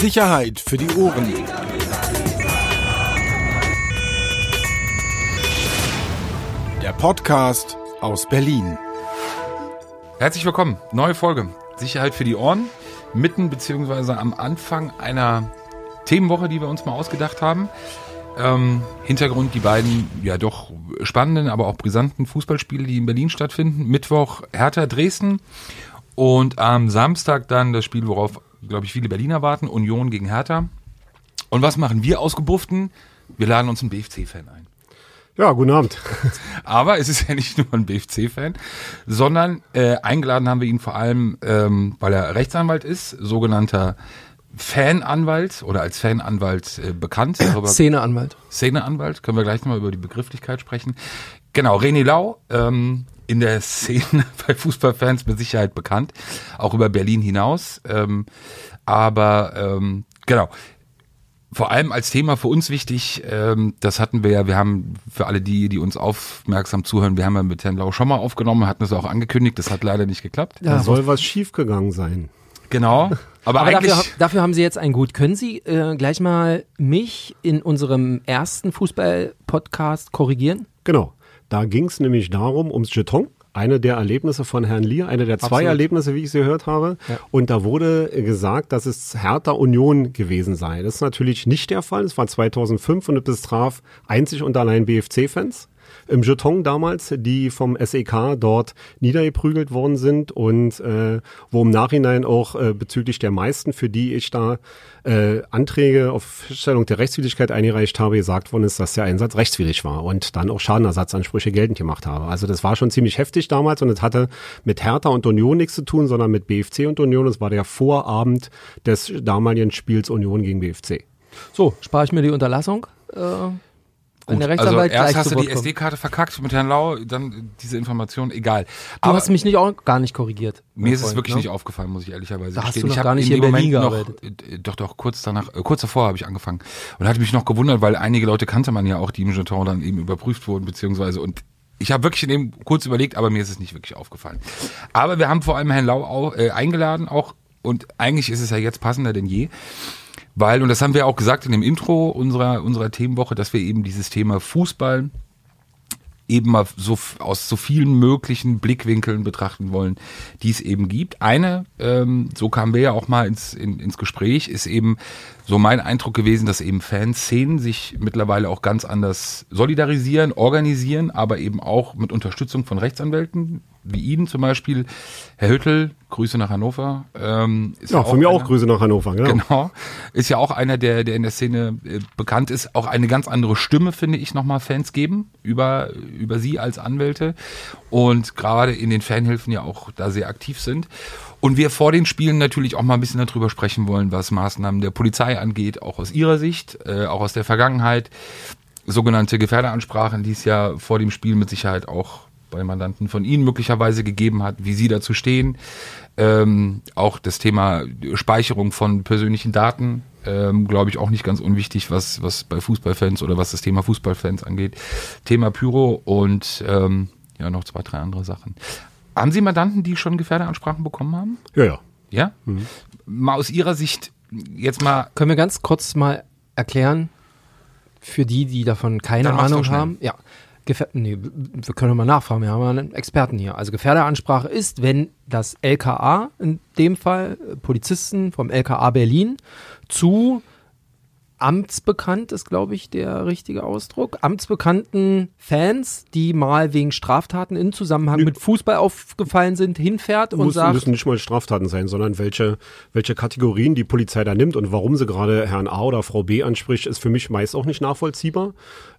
Sicherheit für die Ohren. Der Podcast aus Berlin. Herzlich willkommen, neue Folge. Sicherheit für die Ohren. Mitten beziehungsweise am Anfang einer Themenwoche, die wir uns mal ausgedacht haben. Ähm, Hintergrund die beiden ja doch spannenden, aber auch brisanten Fußballspiele, die in Berlin stattfinden. Mittwoch Hertha Dresden und am Samstag dann das Spiel, worauf, glaube ich, viele Berliner warten, Union gegen Hertha. Und was machen wir ausgebufften? Wir laden uns einen BFC-Fan ein. Ja, guten Abend. Aber es ist ja nicht nur ein BFC-Fan, sondern äh, eingeladen haben wir ihn vor allem, ähm, weil er Rechtsanwalt ist, sogenannter Fananwalt oder als Fananwalt äh, bekannt. Darüber, Szeneanwalt. Szeneanwalt, können wir gleich nochmal über die Begrifflichkeit sprechen. Genau, René Lau, ähm, in der Szene bei Fußballfans mit Sicherheit bekannt, auch über Berlin hinaus. Ähm, aber ähm, genau, vor allem als Thema für uns wichtig, ähm, das hatten wir ja, wir haben für alle die, die uns aufmerksam zuhören, wir haben ja mit Herrn Lau schon mal aufgenommen, hatten es auch angekündigt, das hat leider nicht geklappt. Da soll was schiefgegangen sein. Genau, aber, Aber dafür, dafür haben Sie jetzt ein Gut. Können Sie äh, gleich mal mich in unserem ersten Fußball-Podcast korrigieren? Genau. Da ging es nämlich darum, ums Jeton. Eine der Erlebnisse von Herrn Lier, eine der zwei Absolut. Erlebnisse, wie ich sie gehört habe. Ja. Und da wurde gesagt, dass es Hertha Union gewesen sei. Das ist natürlich nicht der Fall. Es war 2005 und es betraf einzig und allein BFC-Fans im Jeton damals, die vom SEK dort niedergeprügelt worden sind und äh, wo im Nachhinein auch äh, bezüglich der meisten, für die ich da äh, Anträge auf Feststellung der Rechtswidrigkeit eingereicht habe, gesagt worden ist, dass der Einsatz rechtswidrig war und dann auch Schadenersatzansprüche geltend gemacht habe. Also das war schon ziemlich heftig damals und es hatte mit Hertha und Union nichts zu tun, sondern mit BFC und Union. Es war der Vorabend des damaligen Spiels Union gegen BFC. So, spare ich mir die Unterlassung. Äh, der also erst hast du die. SD-Karte verkackt mit Herrn Lau, dann diese Information, egal. Du hast mich nicht auch gar nicht korrigiert. Mir ist es Freund, wirklich ne? nicht aufgefallen, muss ich ehrlicherweise Da hast gestehen. du noch ich gar nicht in hier in Berlin Moment noch, äh, doch, doch, kurz danach, äh, kurz davor habe ich angefangen und hatte mich noch gewundert, weil einige Leute kannte man ja auch, die im Jeton dann eben überprüft wurden, beziehungsweise und ich habe wirklich in dem kurz überlegt, aber mir ist es nicht wirklich aufgefallen. Aber wir haben vor allem Herrn Lau auch, äh, eingeladen auch und eigentlich ist es ja jetzt passender denn je. Weil, und das haben wir auch gesagt in dem Intro unserer, unserer Themenwoche, dass wir eben dieses Thema Fußball eben mal so aus so vielen möglichen Blickwinkeln betrachten wollen, die es eben gibt. Eine, ähm, so kamen wir ja auch mal ins, in, ins Gespräch, ist eben so mein Eindruck gewesen, dass eben Fanszenen sich mittlerweile auch ganz anders solidarisieren, organisieren, aber eben auch mit Unterstützung von Rechtsanwälten, wie Ihnen zum Beispiel. Herr Hüttel, Grüße nach Hannover. Ähm, ist Ja, von mir auch einer- Grüße nach Hannover. Genau. Genau. Ist ja auch einer, der, der in der Szene äh, bekannt ist. Auch eine ganz andere Stimme, finde ich, nochmal Fans geben über, über sie als Anwälte. Und gerade in den Fanhilfen ja auch da sehr aktiv sind. Und wir vor den Spielen natürlich auch mal ein bisschen darüber sprechen wollen, was Maßnahmen der Polizei angeht, auch aus ihrer Sicht, äh, auch aus der Vergangenheit. Sogenannte Gefährderansprachen, die es ja vor dem Spiel mit Sicherheit auch bei Mandanten von Ihnen möglicherweise gegeben hat, wie Sie dazu stehen. Ähm, auch das Thema Speicherung von persönlichen Daten, ähm, glaube ich, auch nicht ganz unwichtig, was, was bei Fußballfans oder was das Thema Fußballfans angeht. Thema Pyro und ähm, ja, noch zwei, drei andere Sachen. Haben Sie Mandanten, die schon Gefährderansprachen bekommen haben? Ja, ja. Ja? Mal aus Ihrer Sicht jetzt mal Können wir ganz kurz mal erklären, für die, die davon keine Ahnung haben? Ja. Gefähr nee, wir können mal nachfragen, wir haben ja einen Experten hier. Also Gefährderansprache ist, wenn das LKA, in dem Fall Polizisten vom LKA Berlin, zu amtsbekannt ist, glaube ich, der richtige Ausdruck, amtsbekannten Fans, die mal wegen Straftaten in Zusammenhang mit Fußball aufgefallen sind, hinfährt und Muss, sagt, müssen nicht mal Straftaten sein, sondern welche, welche Kategorien die Polizei da nimmt und warum sie gerade Herrn A oder Frau B anspricht, ist für mich meist auch nicht nachvollziehbar.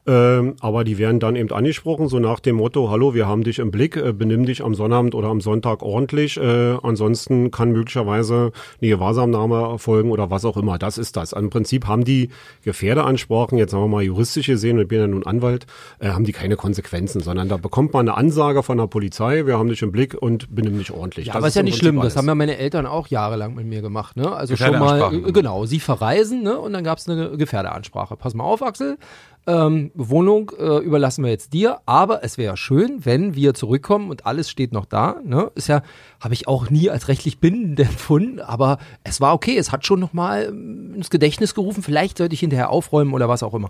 Ähm, aber die werden dann eben angesprochen, so nach dem Motto, hallo, wir haben dich im Blick, äh, benimm dich am Sonnabend oder am Sonntag ordentlich, äh, ansonsten kann möglicherweise eine Gewahrsamnahme erfolgen oder was auch immer. Das ist das. Im Prinzip haben die Gefährdeansprachen, jetzt sagen wir mal juristisch gesehen, ich bin ja nun Anwalt, äh, haben die keine Konsequenzen, sondern da bekommt man eine Ansage von der Polizei, wir haben dich im Blick und benimm dich ordentlich. Ja, Das aber ist ja nicht schlimm. Das alles. haben ja meine Eltern auch jahrelang mit mir gemacht. Ne? Also schon mal, Gefährderansprachen. äh, genau, sie verreisen ne? und dann gab es eine Gefährderansprache. Pass mal auf, Axel. Ähm, Wohnung äh, überlassen wir jetzt dir, aber es wäre schön, wenn wir zurückkommen und alles steht noch da. Ne? Ist ja, habe ich auch nie als rechtlich bindend empfunden, aber es war okay, es hat schon nochmal ins Gedächtnis gerufen, vielleicht sollte ich hinterher aufräumen oder was auch immer.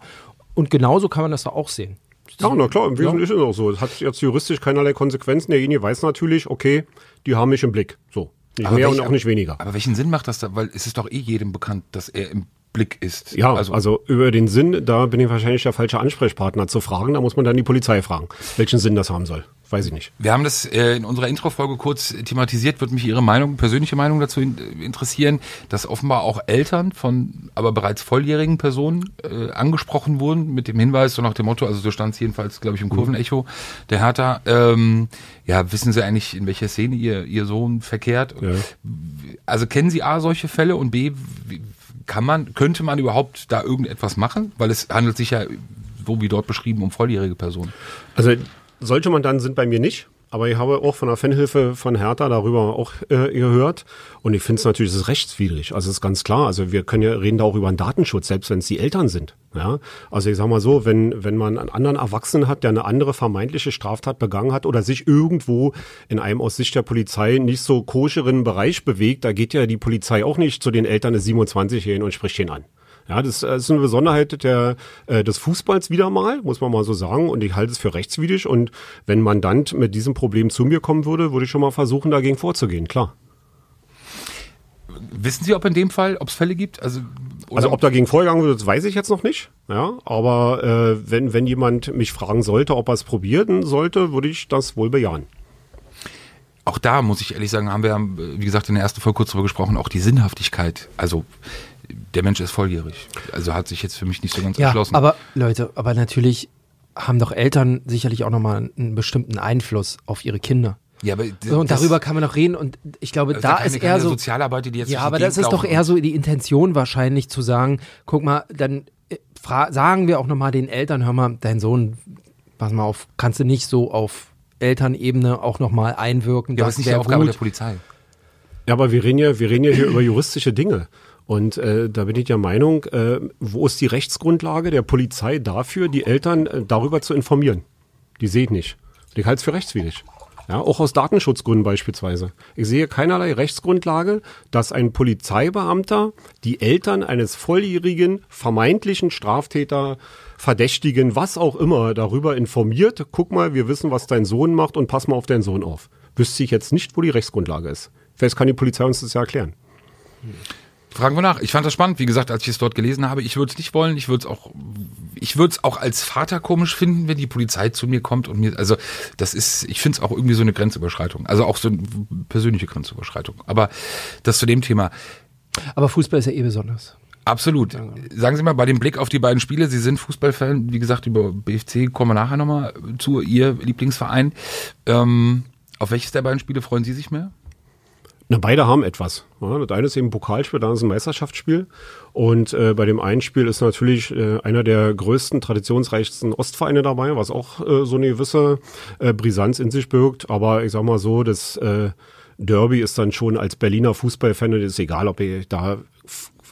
Und genauso kann man das da auch sehen. Ja, na klar, im Wesentlichen ist es auch so. Es hat jetzt juristisch keinerlei Konsequenzen. Derjenige weiß natürlich, okay, die haben mich im Blick. So. Nicht mehr welch- und auch nicht weniger. Aber welchen Sinn macht das da? Weil es ist doch eh jedem bekannt, dass er im Blick ist. Ja, also, über den Sinn, da bin ich wahrscheinlich der falsche Ansprechpartner zu fragen. Da muss man dann die Polizei fragen, welchen Sinn das haben soll. Weiß ich nicht. Wir haben das äh, in unserer Intro-Folge kurz thematisiert, würde mich Ihre Meinung, persönliche Meinung dazu in, äh, interessieren, dass offenbar auch Eltern von aber bereits volljährigen Personen äh, angesprochen wurden mit dem Hinweis, so nach dem Motto, also so stand es jedenfalls, glaube ich, im Kurvenecho der Hertha, ähm, ja, wissen Sie eigentlich, in welcher Szene Ihr, Ihr Sohn verkehrt? Ja. Also kennen Sie A, solche Fälle und B, wie- kann man, könnte man überhaupt da irgendetwas machen? Weil es handelt sich ja, so wie dort beschrieben, um volljährige Personen. Also solche Mandanten sind bei mir nicht. Aber ich habe auch von der Fanhilfe von Hertha darüber auch äh, gehört. Und ich finde es natürlich, es ist rechtswidrig. Also es ist ganz klar. Also wir können ja reden da auch über einen Datenschutz, selbst wenn es die Eltern sind. Ja, also ich sag mal so, wenn wenn man einen anderen Erwachsenen hat, der eine andere vermeintliche Straftat begangen hat oder sich irgendwo in einem aus Sicht der Polizei nicht so koscheren Bereich bewegt, da geht ja die Polizei auch nicht zu den Eltern des 27-Jährigen und spricht ihn an. Ja, das äh, ist eine Besonderheit der, äh, des Fußballs wieder mal, muss man mal so sagen. Und ich halte es für rechtswidrig. Und wenn ein Mandant mit diesem Problem zu mir kommen würde, würde ich schon mal versuchen, dagegen vorzugehen, klar. Wissen Sie, ob in dem Fall, ob es Fälle gibt? Also, Also ob dagegen vorgegangen wird, das weiß ich jetzt noch nicht. Ja, aber äh, wenn, wenn jemand mich fragen sollte, ob er es probieren sollte, würde ich das wohl bejahen. auch da muss ich ehrlich sagen, haben wir, wie gesagt, in der ersten Folge kurz drüber gesprochen, auch die Sinnhaftigkeit. Also der Mensch ist volljährig. Also hat sich jetzt für mich nicht so ganz Ja, erschlossen. aber Leute, aber natürlich haben doch Eltern sicherlich auch nochmal einen bestimmten Einfluss auf ihre Kinder. ja, aber So, und darüber kann man noch reden und ich glaube, das da keine, ist eher keine so. Sozialarbeiter, die jetzt Ja, aber das ist doch eher so die Intention wahrscheinlich zu sagen, guck mal, dann äh, sagen wir auch nochmal den Eltern, hör mal, dein Sohn, pass mal auf, kannst du nicht so auf Elternebene auch nochmal einwirken. Ja, das ist nicht die Aufgabe gut. der Polizei. Ja, aber wir reden ja, wir reden ja hier über juristische Dinge. Und äh, da bin ich der Meinung, äh, wo ist die Rechtsgrundlage der Polizei dafür, die Eltern äh, darüber zu informieren? Die sehe ich nicht. Ich halte es für rechtswidrig. Ja, auch aus Datenschutzgründen beispielsweise. Ich sehe keinerlei Rechtsgrundlage, dass ein Polizeibeamter die Eltern eines volljährigen, vermeintlichen Straftäter, Verdächtigen, was auch immer, darüber informiert. Guck mal, wir wissen, was dein Sohn macht und pass mal auf deinen Sohn auf. Wüsste ich jetzt nicht, wo die Rechtsgrundlage ist. Vielleicht kann die Polizei uns das ja erklären. Fragen wir nach. Ich fand das spannend. Wie gesagt, als ich es dort gelesen habe, ich würde es nicht wollen. Ich würde es auch, ich würde es auch als Vater komisch finden, wenn die Polizei zu mir kommt und mir, also das ist, ich finde es auch irgendwie so eine Grenzüberschreitung. Also auch so eine persönliche Grenzüberschreitung. Aber das zu dem Thema. Aber Fußball ist ja eh besonders. Absolut. Sagen Sie mal, bei dem Blick auf die beiden Spiele, Sie sind Fußballfan, wie gesagt, über BFC kommen wir nachher nochmal zu, Ihr Lieblingsverein. Ähm, auf welches der beiden Spiele freuen Sie sich mehr? Na, beide haben etwas. Ja, das eine ist eben ein Pokalspiel, das ist ein Meisterschaftsspiel. Und äh, bei dem einen Spiel ist natürlich äh, einer der größten, traditionsreichsten Ostvereine dabei, was auch äh, so eine gewisse äh, Brisanz in sich birgt. Aber ich sag mal so, das äh, Derby ist dann schon als Berliner Fußballfan, und ist egal, ob ich da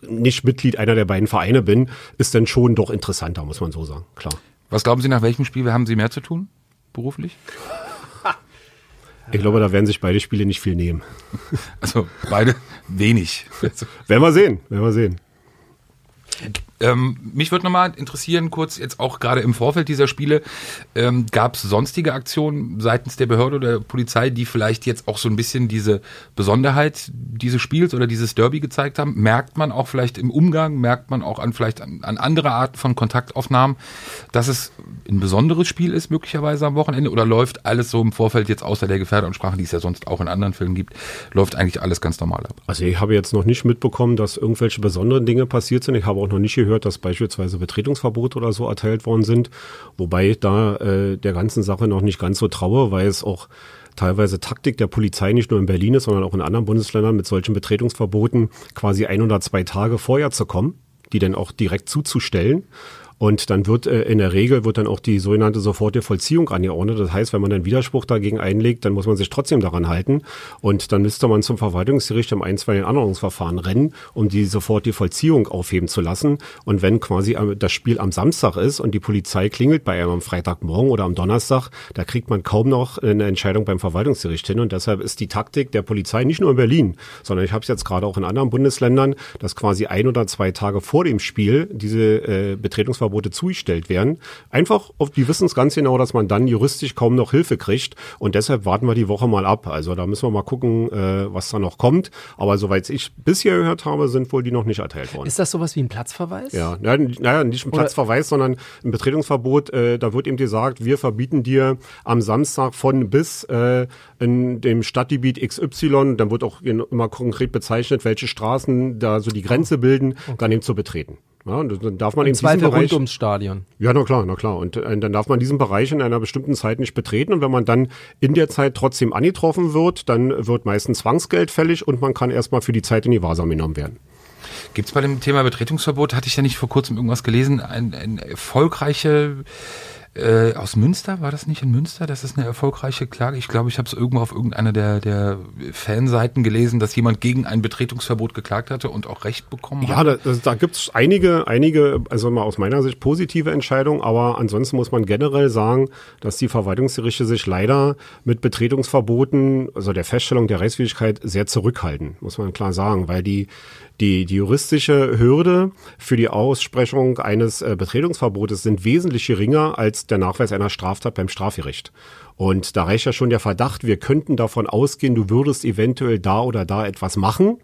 nicht Mitglied einer der beiden Vereine bin, ist dann schon doch interessanter, muss man so sagen. Klar. Was glauben Sie, nach welchem Spiel haben Sie mehr zu tun? Beruflich? Ich glaube, da werden sich beide Spiele nicht viel nehmen. Also beide wenig. Werden wir sehen, werden wir sehen. Ähm, mich würde nochmal interessieren, kurz jetzt auch gerade im Vorfeld dieser Spiele, ähm, gab es sonstige Aktionen seitens der Behörde oder der Polizei, die vielleicht jetzt auch so ein bisschen diese Besonderheit dieses Spiels oder dieses Derby gezeigt haben? Merkt man auch vielleicht im Umgang, merkt man auch an vielleicht an, an andere Arten von Kontaktaufnahmen, dass es ein besonderes Spiel ist möglicherweise am Wochenende oder läuft alles so im Vorfeld jetzt außer der Gefährderansprache, die es ja sonst auch in anderen Filmen gibt, läuft eigentlich alles ganz normal ab? Also ich habe jetzt noch nicht mitbekommen, dass irgendwelche besonderen Dinge passiert sind. Ich habe auch noch nicht gehört, dass beispielsweise Betretungsverbote oder so erteilt worden sind. Wobei ich da äh, der ganzen Sache noch nicht ganz so traue, weil es auch teilweise Taktik der Polizei nicht nur in Berlin ist, sondern auch in anderen Bundesländern mit solchen Betretungsverboten quasi ein oder zwei Tage vorher zu kommen, die dann auch direkt zuzustellen. Und dann wird äh, in der Regel wird dann auch die sogenannte sofortige Vollziehung angeordnet. Das heißt, wenn man einen Widerspruch dagegen einlegt, dann muss man sich trotzdem daran halten. Und dann müsste man zum Verwaltungsgericht im einstweiligen Anordnungsverfahren rennen, um die sofortige Vollziehung aufheben zu lassen. Und wenn quasi das Spiel am Samstag ist und die Polizei klingelt bei einem am Freitagmorgen oder am Donnerstag, da kriegt man kaum noch eine Entscheidung beim Verwaltungsgericht hin. Und deshalb ist die Taktik der Polizei nicht nur in Berlin, sondern ich habe es jetzt gerade auch in anderen Bundesländern, dass quasi ein oder zwei Tage vor dem Spiel diese äh, Betretungsverbote zugestellt werden. Einfach, auf, die wissen es ganz genau, dass man dann juristisch kaum noch Hilfe kriegt. Und deshalb warten wir die Woche mal ab. Also da müssen wir mal gucken, äh, was da noch kommt. Aber soweit ich bisher gehört habe, sind wohl die noch nicht erteilt worden. Ist das sowas wie ein Platzverweis? Ja, naja, nicht ein Platzverweis, sondern ein Betretungsverbot. Äh, da wird eben gesagt, wir verbieten dir am Samstag von bis äh, in dem Stadtgebiet XY, dann wird auch immer konkret bezeichnet, welche Straßen da so die Grenze bilden, okay. dann eben zu betreten. Ja, und dann darf man Im in Zweifel diesem Bereich, rund ums Stadion. Ja, na klar, na klar. Und äh, dann darf man diesen Bereich in einer bestimmten Zeit nicht betreten. Und wenn man dann in der Zeit trotzdem angetroffen wird, dann wird meistens Zwangsgeld fällig und man kann erstmal für die Zeit in die Wahrsam genommen werden. Gibt es bei dem Thema Betretungsverbot, hatte ich ja nicht vor kurzem irgendwas gelesen, eine ein erfolgreiche äh, aus Münster, war das nicht in Münster? Das ist eine erfolgreiche Klage. Ich glaube, ich habe es irgendwo auf irgendeiner der, der Fanseiten gelesen, dass jemand gegen ein Betretungsverbot geklagt hatte und auch Recht bekommen hat. Ja, da, da gibt es einige, einige, also mal aus meiner Sicht positive Entscheidungen, aber ansonsten muss man generell sagen, dass die Verwaltungsgerichte sich leider mit Betretungsverboten, also der Feststellung der Rechtswidrigkeit sehr zurückhalten, muss man klar sagen, weil die die, die juristische Hürde für die Aussprechung eines äh, Betretungsverbotes sind wesentlich geringer als der Nachweis einer Straftat beim Strafgericht. Und da reicht ja schon der Verdacht, wir könnten davon ausgehen, du würdest eventuell da oder da etwas machen.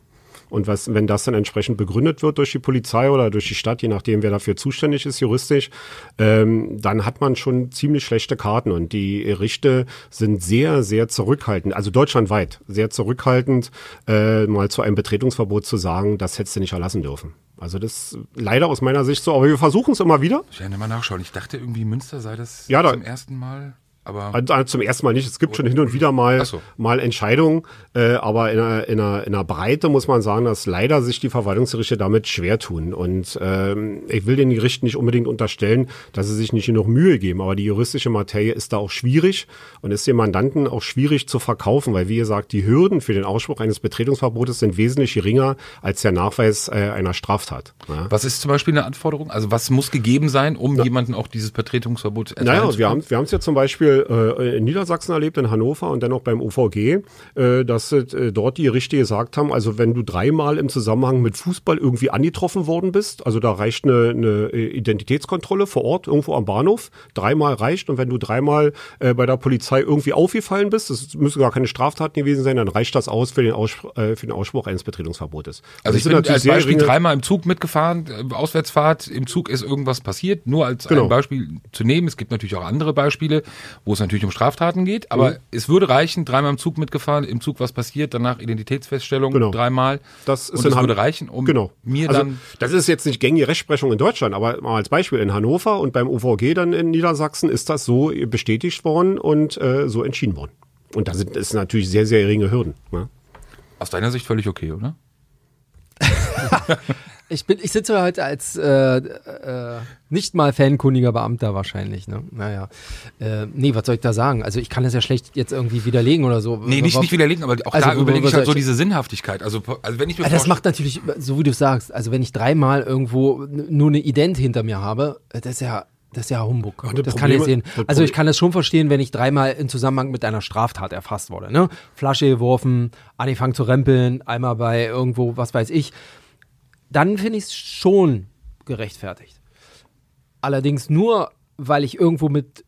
Und was, wenn das dann entsprechend begründet wird durch die Polizei oder durch die Stadt, je nachdem, wer dafür zuständig ist juristisch, ähm, dann hat man schon ziemlich schlechte Karten. Und die Richter sind sehr, sehr zurückhaltend, also deutschlandweit sehr zurückhaltend, äh, mal zu einem Betretungsverbot zu sagen, das hättest du nicht erlassen dürfen. Also das leider aus meiner Sicht so, aber wir versuchen es immer wieder. Ich werde mal nachschauen. Ich dachte irgendwie Münster sei das ja, da, zum ersten Mal. Aber also zum ersten Mal nicht. Es gibt schon hin und wieder mal, so. mal Entscheidungen, äh, aber in einer, in, einer, in einer Breite muss man sagen, dass leider sich die Verwaltungsgerichte damit schwer tun. Und ähm, ich will den Gerichten nicht unbedingt unterstellen, dass sie sich nicht genug Mühe geben, aber die juristische Materie ist da auch schwierig und ist dem Mandanten auch schwierig zu verkaufen, weil wie gesagt, die Hürden für den Ausspruch eines Betretungsverbotes sind wesentlich geringer als der Nachweis äh, einer Straftat. Ja. Was ist zum Beispiel eine Anforderung? Also was muss gegeben sein, um ja. jemanden auch dieses Betretungsverbot erteilen naja, wir haben wir haben es ja zum Beispiel äh, in Niedersachsen erlebt, in Hannover und dann auch beim OVG, äh, dass äh, dort die Richter gesagt haben, also wenn du dreimal im Zusammenhang mit Fußball irgendwie angetroffen worden bist, also da reicht eine, eine Identitätskontrolle vor Ort irgendwo am Bahnhof, dreimal reicht und wenn du dreimal äh, bei der Polizei irgendwie aufgefallen bist, das müssen gar keine Straftaten gewesen sein, dann reicht das aus für den, Ausspruch, äh, für den Ausspruch eines Betretungsverbotes. Also, also ich bin als Beispiel dreimal im Zug mitgefahren, äh, Auswärtsfahrt, im Zug ist irgendwas passiert, nur als genau. ein Beispiel zu nehmen. Es gibt natürlich auch andere Beispiele, wo es natürlich um Straftaten geht, aber mhm. es würde reichen, dreimal im Zug mitgefahren, im Zug was passiert, danach Identitätsfeststellung genau. dreimal. Das ist und das würde reichen, um genau. mir also, dann. Das ist jetzt nicht gängige Rechtsprechung in Deutschland, aber mal als Beispiel in Hannover und beim UVG dann in Niedersachsen ist das so bestätigt worden und äh, so entschieden worden. Und da sind es natürlich sehr, sehr geringe Hürden. Ne? Aus deiner Sicht völlig okay, oder? Ich, bin, ich sitze heute als äh, äh, nicht mal fankundiger Beamter wahrscheinlich. Ne? Naja. Äh, nee, was soll ich da sagen? Also ich kann das ja schlecht jetzt irgendwie widerlegen oder so. Nee, nicht, nicht widerlegen, aber auch also, da überlege ich halt so diese Sinnhaftigkeit. Also, also wenn ich mir Das macht natürlich, so wie du sagst, also wenn ich dreimal irgendwo nur eine Ident hinter mir habe, das ist ja das ist ja Humbug. Ja, das Probleme, kann ich sehen. Also ich kann das schon verstehen, wenn ich dreimal in Zusammenhang mit einer Straftat erfasst wurde. Ne? Flasche geworfen, angefangen zu rempeln, einmal bei irgendwo, was weiß ich dann finde ich es schon gerechtfertigt. Allerdings nur, weil ich irgendwo mit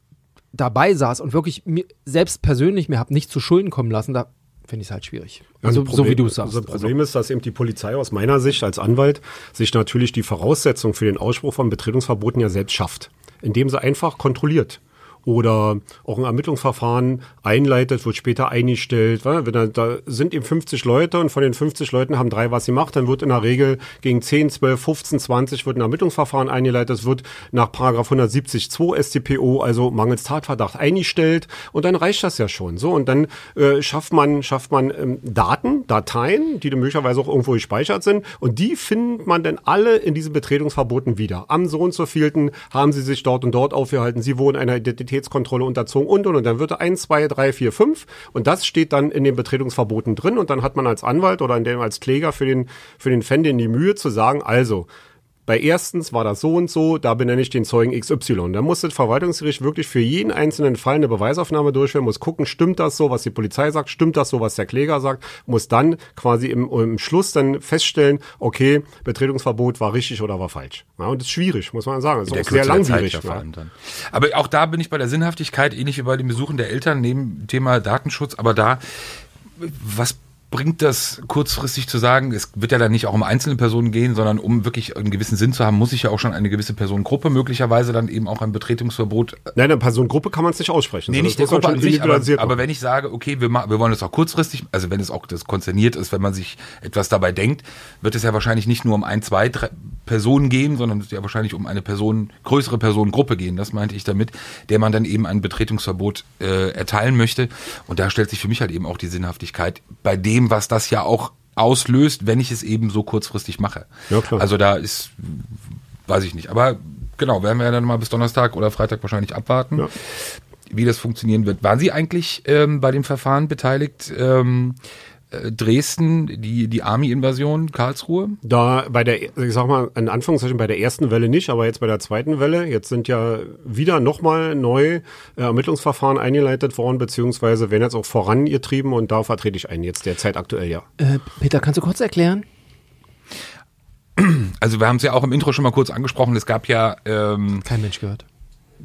dabei saß und wirklich mir, selbst persönlich mir habe nicht zu Schulden kommen lassen, da finde ich es halt schwierig. Also, Problem, so wie du es sagst. Das Problem also. ist, dass eben die Polizei aus meiner Sicht als Anwalt sich natürlich die Voraussetzung für den Ausspruch von Betretungsverboten ja selbst schafft, indem sie einfach kontrolliert. Oder auch ein Ermittlungsverfahren einleitet, wird später eingestellt. Wenn da, da sind eben 50 Leute und von den 50 Leuten haben drei was gemacht, dann wird in der Regel gegen 10, 12, 15, 20 wird ein Ermittlungsverfahren eingeleitet. Es wird nach Paragraph 170.2 StPO, also mangels Tatverdacht, eingestellt und dann reicht das ja schon. So und dann äh, schafft man schafft man ähm, Daten, Dateien, die möglicherweise auch irgendwo gespeichert sind und die findet man dann alle in diesen Betretungsverboten wieder. Am so und so vielten haben sie sich dort und dort aufgehalten, sie wurden einer Identitätskontrolle unterzogen und und und. Dann wird er 1, 2, 3, 4, 5 und das steht dann in den Betretungsverboten drin. Und dann hat man als Anwalt oder in dem als Kläger für den für den Fan die Mühe zu sagen, also bei erstens war das so und so, da benenne ich den Zeugen XY. Da muss das Verwaltungsgericht wirklich für jeden einzelnen Fall eine Beweisaufnahme durchführen, muss gucken, stimmt das so, was die Polizei sagt, stimmt das so, was der Kläger sagt, muss dann quasi im, im Schluss dann feststellen, okay, Betretungsverbot war richtig oder war falsch. Ja, und das ist schwierig, muss man sagen. Das ist auch sehr langwierig. Ja. Aber auch da bin ich bei der Sinnhaftigkeit, ähnlich wie bei den Besuchen der Eltern, neben Thema Datenschutz, aber da, was bringt das kurzfristig zu sagen, es wird ja dann nicht auch um einzelne Personen gehen, sondern um wirklich einen gewissen Sinn zu haben, muss ich ja auch schon eine gewisse Personengruppe möglicherweise dann eben auch ein Betretungsverbot. Nein, eine Personengruppe kann man es nicht aussprechen. Nee, nicht der Gruppe an sich, aber, aber, wenn ich sage, okay, wir, wir wollen das auch kurzfristig, also wenn es auch das konzerniert ist, wenn man sich etwas dabei denkt, wird es ja wahrscheinlich nicht nur um ein, zwei drei Personen gehen, sondern es wird ja wahrscheinlich um eine Person, größere Personengruppe gehen, das meinte ich damit, der man dann eben ein Betretungsverbot äh, erteilen möchte. Und da stellt sich für mich halt eben auch die Sinnhaftigkeit bei dem, was das ja auch auslöst, wenn ich es eben so kurzfristig mache. Ja, klar. Also da ist, weiß ich nicht. Aber genau, werden wir ja dann mal bis Donnerstag oder Freitag wahrscheinlich abwarten, ja. wie das funktionieren wird. Waren Sie eigentlich ähm, bei dem Verfahren beteiligt? Ähm, äh, Dresden, die, die Army-Invasion, Karlsruhe? Da bei der, ich sag mal, in Anführungszeichen bei der ersten Welle nicht, aber jetzt bei der zweiten Welle, jetzt sind ja wieder nochmal neu äh, Ermittlungsverfahren eingeleitet worden, beziehungsweise werden jetzt auch vorangetrieben und da vertrete ich einen jetzt derzeit aktuell, ja. Äh, Peter, kannst du kurz erklären? Also wir haben es ja auch im Intro schon mal kurz angesprochen, es gab ja... Ähm, Kein Mensch gehört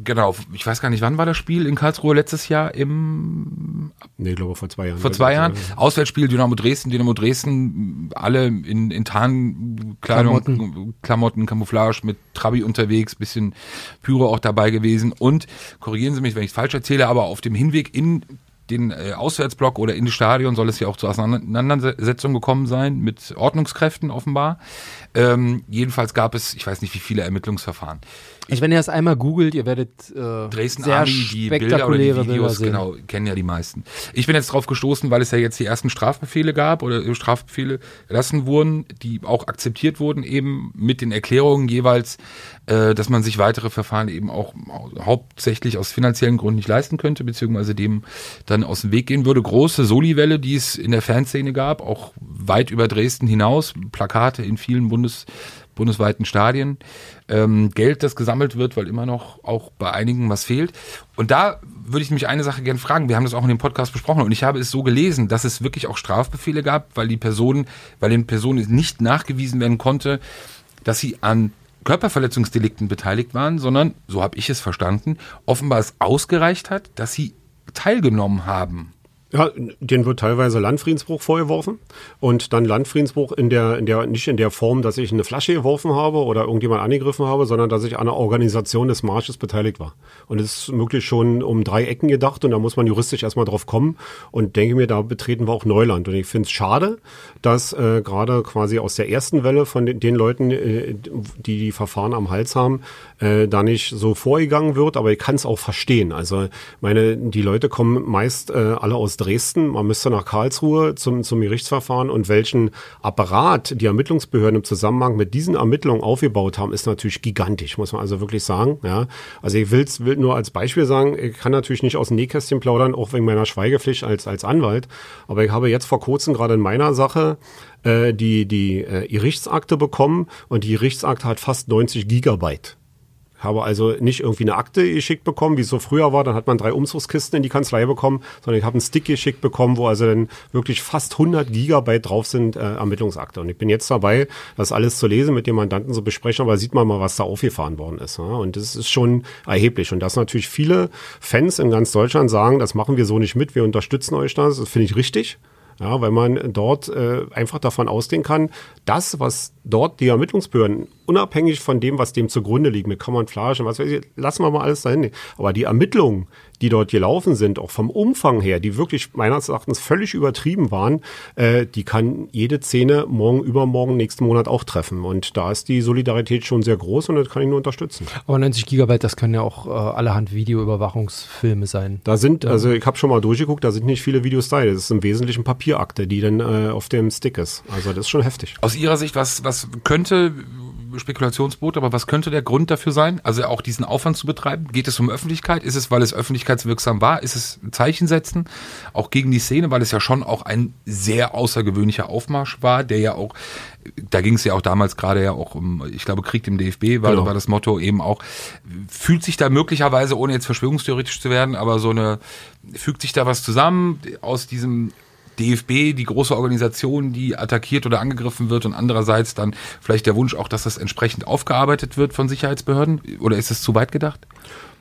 genau, ich weiß gar nicht, wann war das Spiel in Karlsruhe letztes Jahr im Nee, ich glaube vor zwei Jahren. Vor zwei Jahren. Auswärtsspiel Dynamo Dresden, Dynamo Dresden, alle in, in Tarnkleidung, Klamotten. Klamotten, Camouflage mit Trabi unterwegs, bisschen Pyro auch dabei gewesen und korrigieren Sie mich, wenn ich es falsch erzähle, aber auf dem Hinweg in den äh, Auswärtsblock oder in das Stadion soll es ja auch zu Auseinandersetzungen gekommen sein mit Ordnungskräften offenbar. Ähm, jedenfalls gab es, ich weiß nicht wie viele Ermittlungsverfahren. Also wenn ihr das einmal googelt, ihr werdet äh, Dresden sehr Army, die Bilder oder die Videos, genau, kennen ja die meisten. Ich bin jetzt drauf gestoßen, weil es ja jetzt die ersten Strafbefehle gab oder Strafbefehle erlassen wurden, die auch akzeptiert wurden, eben mit den Erklärungen jeweils, äh, dass man sich weitere Verfahren eben auch hauptsächlich aus finanziellen Gründen nicht leisten könnte, beziehungsweise dem dann aus dem Weg gehen würde. Große Soli-Welle, die es in der Fanszene gab, auch weit über Dresden hinaus, Plakate in vielen Bundes bundesweiten Stadien, ähm, Geld, das gesammelt wird, weil immer noch auch bei einigen was fehlt. Und da würde ich mich eine Sache gerne fragen. Wir haben das auch in dem Podcast besprochen und ich habe es so gelesen, dass es wirklich auch Strafbefehle gab, weil die Personen, weil den Personen nicht nachgewiesen werden konnte, dass sie an Körperverletzungsdelikten beteiligt waren, sondern, so habe ich es verstanden, offenbar es ausgereicht hat, dass sie teilgenommen haben ja, denen wird teilweise Landfriedensbruch vorgeworfen und dann Landfriedensbruch in der, in der, nicht in der Form, dass ich eine Flasche geworfen habe oder irgendjemand angegriffen habe, sondern dass ich an der Organisation des Marsches beteiligt war. Und es ist möglich schon um drei Ecken gedacht und da muss man juristisch erstmal drauf kommen und denke mir, da betreten wir auch Neuland. Und ich finde es schade, dass äh, gerade quasi aus der ersten Welle von den, den Leuten, äh, die die Verfahren am Hals haben, äh, da nicht so vorgegangen wird, aber ich kann es auch verstehen. Also meine, die Leute kommen meist äh, alle aus Dresden, man müsste nach Karlsruhe zum, zum Gerichtsverfahren und welchen Apparat die Ermittlungsbehörden im Zusammenhang mit diesen Ermittlungen aufgebaut haben, ist natürlich gigantisch, muss man also wirklich sagen. Ja. Also ich will's, will nur als Beispiel sagen, ich kann natürlich nicht aus dem Nähkästchen plaudern, auch wegen meiner Schweigepflicht als, als Anwalt, aber ich habe jetzt vor kurzem gerade in meiner Sache äh, die, die äh, Gerichtsakte bekommen und die Gerichtsakte hat fast 90 Gigabyte. Habe also nicht irgendwie eine Akte geschickt bekommen, wie es so früher war. Dann hat man drei Umzugskisten in die Kanzlei bekommen, sondern ich habe einen Stick geschickt bekommen, wo also dann wirklich fast 100 Gigabyte drauf sind äh, Ermittlungsakte. Und ich bin jetzt dabei, das alles zu lesen, mit dem Mandanten zu besprechen, aber sieht man mal, was da aufgefahren worden ist. Ja? Und das ist schon erheblich. Und dass natürlich viele Fans in ganz Deutschland sagen, das machen wir so nicht mit, wir unterstützen euch das, das finde ich richtig. Ja, weil man dort äh, einfach davon ausgehen kann, das, was dort die Ermittlungsbehörden, unabhängig von dem, was dem zugrunde liegt, mit Camouflage und was weiß ich, lassen wir mal alles dahin. Aber die Ermittlungen, die dort gelaufen sind, auch vom Umfang her, die wirklich meines Erachtens völlig übertrieben waren, äh, die kann jede Szene morgen, übermorgen, nächsten Monat auch treffen. Und da ist die Solidarität schon sehr groß und das kann ich nur unterstützen. Aber 90 Gigabyte, das können ja auch äh, allerhand Videoüberwachungsfilme sein. Da sind, also ich habe schon mal durchgeguckt, da sind nicht viele Videos da. Das ist im Wesentlichen Papierakte, die dann äh, auf dem Stick ist. Also das ist schon heftig. Aus Ihrer Sicht, was, was könnte Spekulationsboot, aber was könnte der Grund dafür sein? Also auch diesen Aufwand zu betreiben? Geht es um Öffentlichkeit? Ist es, weil es öffentlichkeitswirksam war? Ist es ein Zeichen setzen? Auch gegen die Szene, weil es ja schon auch ein sehr außergewöhnlicher Aufmarsch war, der ja auch, da ging es ja auch damals gerade ja auch um, ich glaube, Krieg im DFB war, Genau. war das Motto eben auch, fühlt sich da möglicherweise, ohne jetzt verschwörungstheoretisch zu werden, aber so eine, fügt sich da was zusammen aus diesem DFB, die große Organisation, die attackiert oder angegriffen wird und andererseits dann vielleicht der Wunsch auch, dass das entsprechend aufgearbeitet wird von Sicherheitsbehörden? Oder ist es zu weit gedacht?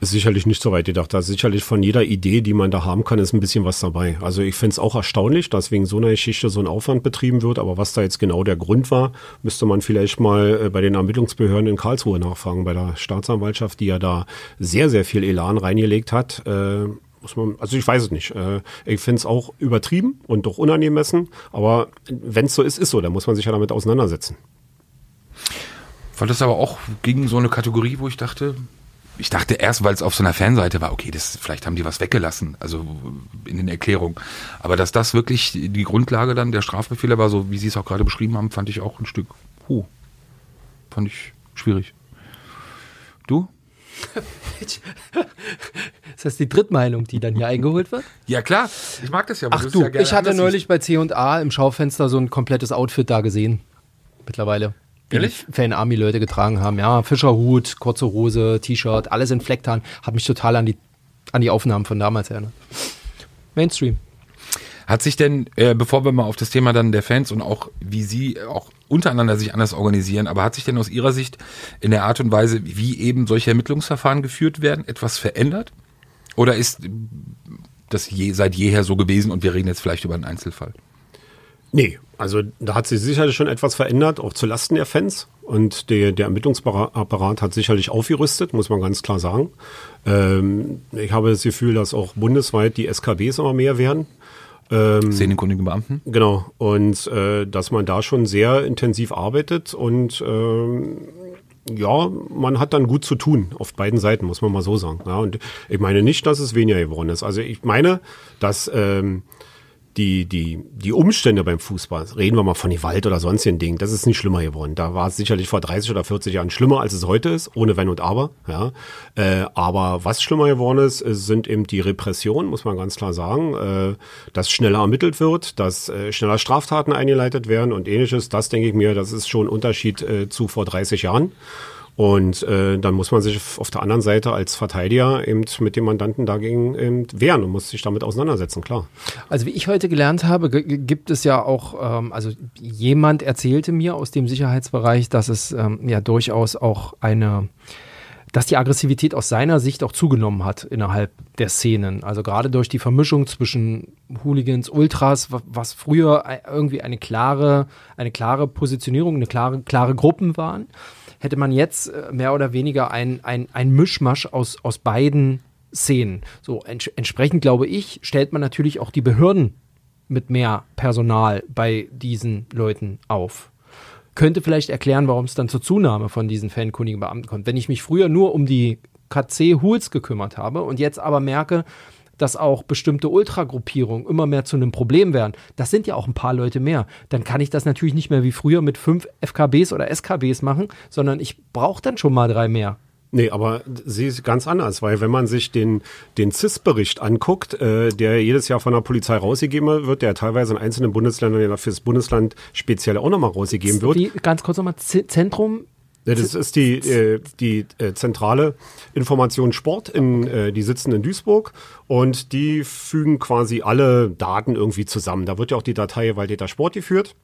Ist sicherlich nicht so weit gedacht. Da ist sicherlich von jeder Idee, die man da haben kann, ist ein bisschen was dabei. Also ich finde es auch erstaunlich, dass wegen so einer Geschichte so ein Aufwand betrieben wird. Aber was da jetzt genau der Grund war, müsste man vielleicht mal äh, bei den Ermittlungsbehörden in Karlsruhe nachfragen, bei der Staatsanwaltschaft, die ja da sehr, sehr viel Elan reingelegt hat. Äh, muss man, also ich weiß es nicht. Äh, ich finde es auch übertrieben und doch unangemessen. Aber wenn es so ist, ist so. Da muss man sich ja damit auseinandersetzen. Weil das aber auch gegen so eine Kategorie, wo ich dachte, ich dachte erst, weil es auf so einer Fanseite war, okay, das, vielleicht haben die was weggelassen, also in den Erklärungen. Aber dass das wirklich die Grundlage dann der Strafbefehle war, so wie Sie es auch gerade beschrieben haben, fand ich auch ein Stück, huh, fand ich schwierig. Du? Ist das die Drittmeinung, die dann hier eingeholt wird? Ja klar, ich mag das ja. Ach du, ja ich hatte neulich bei C&A im Schaufenster so ein komplettes Outfit da gesehen. Mittlerweile. Ehrlich? die Fan-Army-Leute getragen haben. Ja, Fischerhut, kurze Hose, T-Shirt, alles in Flecktarn. Hat mich total an die, an die Aufnahmen von damals erinnert. Mainstream. Hat sich denn, äh, bevor wir mal auf das Thema dann der Fans und auch wie sie auch untereinander sich anders organisieren, aber hat sich denn aus Ihrer Sicht in der Art und Weise, wie eben solche Ermittlungsverfahren geführt werden, etwas verändert? Oder ist das je, seit jeher so gewesen und wir reden jetzt vielleicht über einen Einzelfall? Nee, also da hat sich sicherlich schon etwas verändert, auch zu Lasten der Fans. Und der, der Ermittlungsapparat hat sicherlich aufgerüstet, muss man ganz klar sagen. Ähm, ich habe das Gefühl, dass auch bundesweit die SKBs immer mehr werden. Szenenkundigen Beamten? Genau. Und äh, dass man da schon sehr intensiv arbeitet und ähm, ja, man hat dann gut zu tun auf beiden Seiten, muss man mal so sagen. Ja, und ich meine nicht, dass es weniger geworden ist. Also ich meine, dass ähm, die, die, die Umstände beim Fußball, reden wir mal von Gewalt oder sonstigen Dingen, das ist nicht schlimmer geworden. Da war es sicherlich vor 30 oder 40 Jahren schlimmer, als es heute ist, ohne Wenn und Aber. Ja. Äh, aber was schlimmer geworden ist, sind eben die Repressionen, muss man ganz klar sagen, äh, dass schneller ermittelt wird, dass äh, schneller Straftaten eingeleitet werden und ähnliches. Das denke ich mir, das ist schon ein Unterschied äh, zu vor 30 Jahren. Und äh, dann muss man sich auf der anderen Seite als Verteidiger eben mit dem Mandanten dagegen eben wehren und muss sich damit auseinandersetzen, klar. Also wie ich heute gelernt habe, gibt es ja auch, ähm, also jemand erzählte mir aus dem Sicherheitsbereich, dass es ähm, ja durchaus auch eine, dass die Aggressivität aus seiner Sicht auch zugenommen hat innerhalb der Szenen. Also gerade durch die Vermischung zwischen Hooligans, Ultras, wa- was früher irgendwie eine klare, eine klare Positionierung, eine klare, klare Gruppen waren, hätte man jetzt äh, mehr oder weniger ein, ein, ein Mischmasch aus, aus beiden Szenen. So ents entsprechend glaube ich, stellt man natürlich auch die Behörden mit mehr Personal bei diesen Leuten auf. Könnte vielleicht erklären, warum es dann zur Zunahme von diesen fankundigen Beamten kommt. Wenn ich mich früher nur um die KC-Hools gekümmert habe und jetzt aber merke, dass auch bestimmte Ultragruppierungen immer mehr zu einem Problem werden, das sind ja auch ein paar Leute mehr, dann kann ich das natürlich nicht mehr wie früher mit fünf FKBs oder SKBs machen, sondern ich brauche dann schon mal drei mehr. Nee, aber sie ist ganz anders, weil wenn man sich den, den CIS-Bericht anguckt, äh, der jedes Jahr von der Polizei rausgegeben wird, der teilweise in einzelnen Bundesländern ja fürs Bundesland speziell auch nochmal rausgegeben wird. Wie, ganz kurz nochmal, Z Zentrum Das ist die, äh, die äh, zentrale Information Sport, in, äh, die sitzen in Duisburg und die fügen quasi alle Daten irgendwie zusammen. Da wird ja auch die Datei Waldeter Sport geführt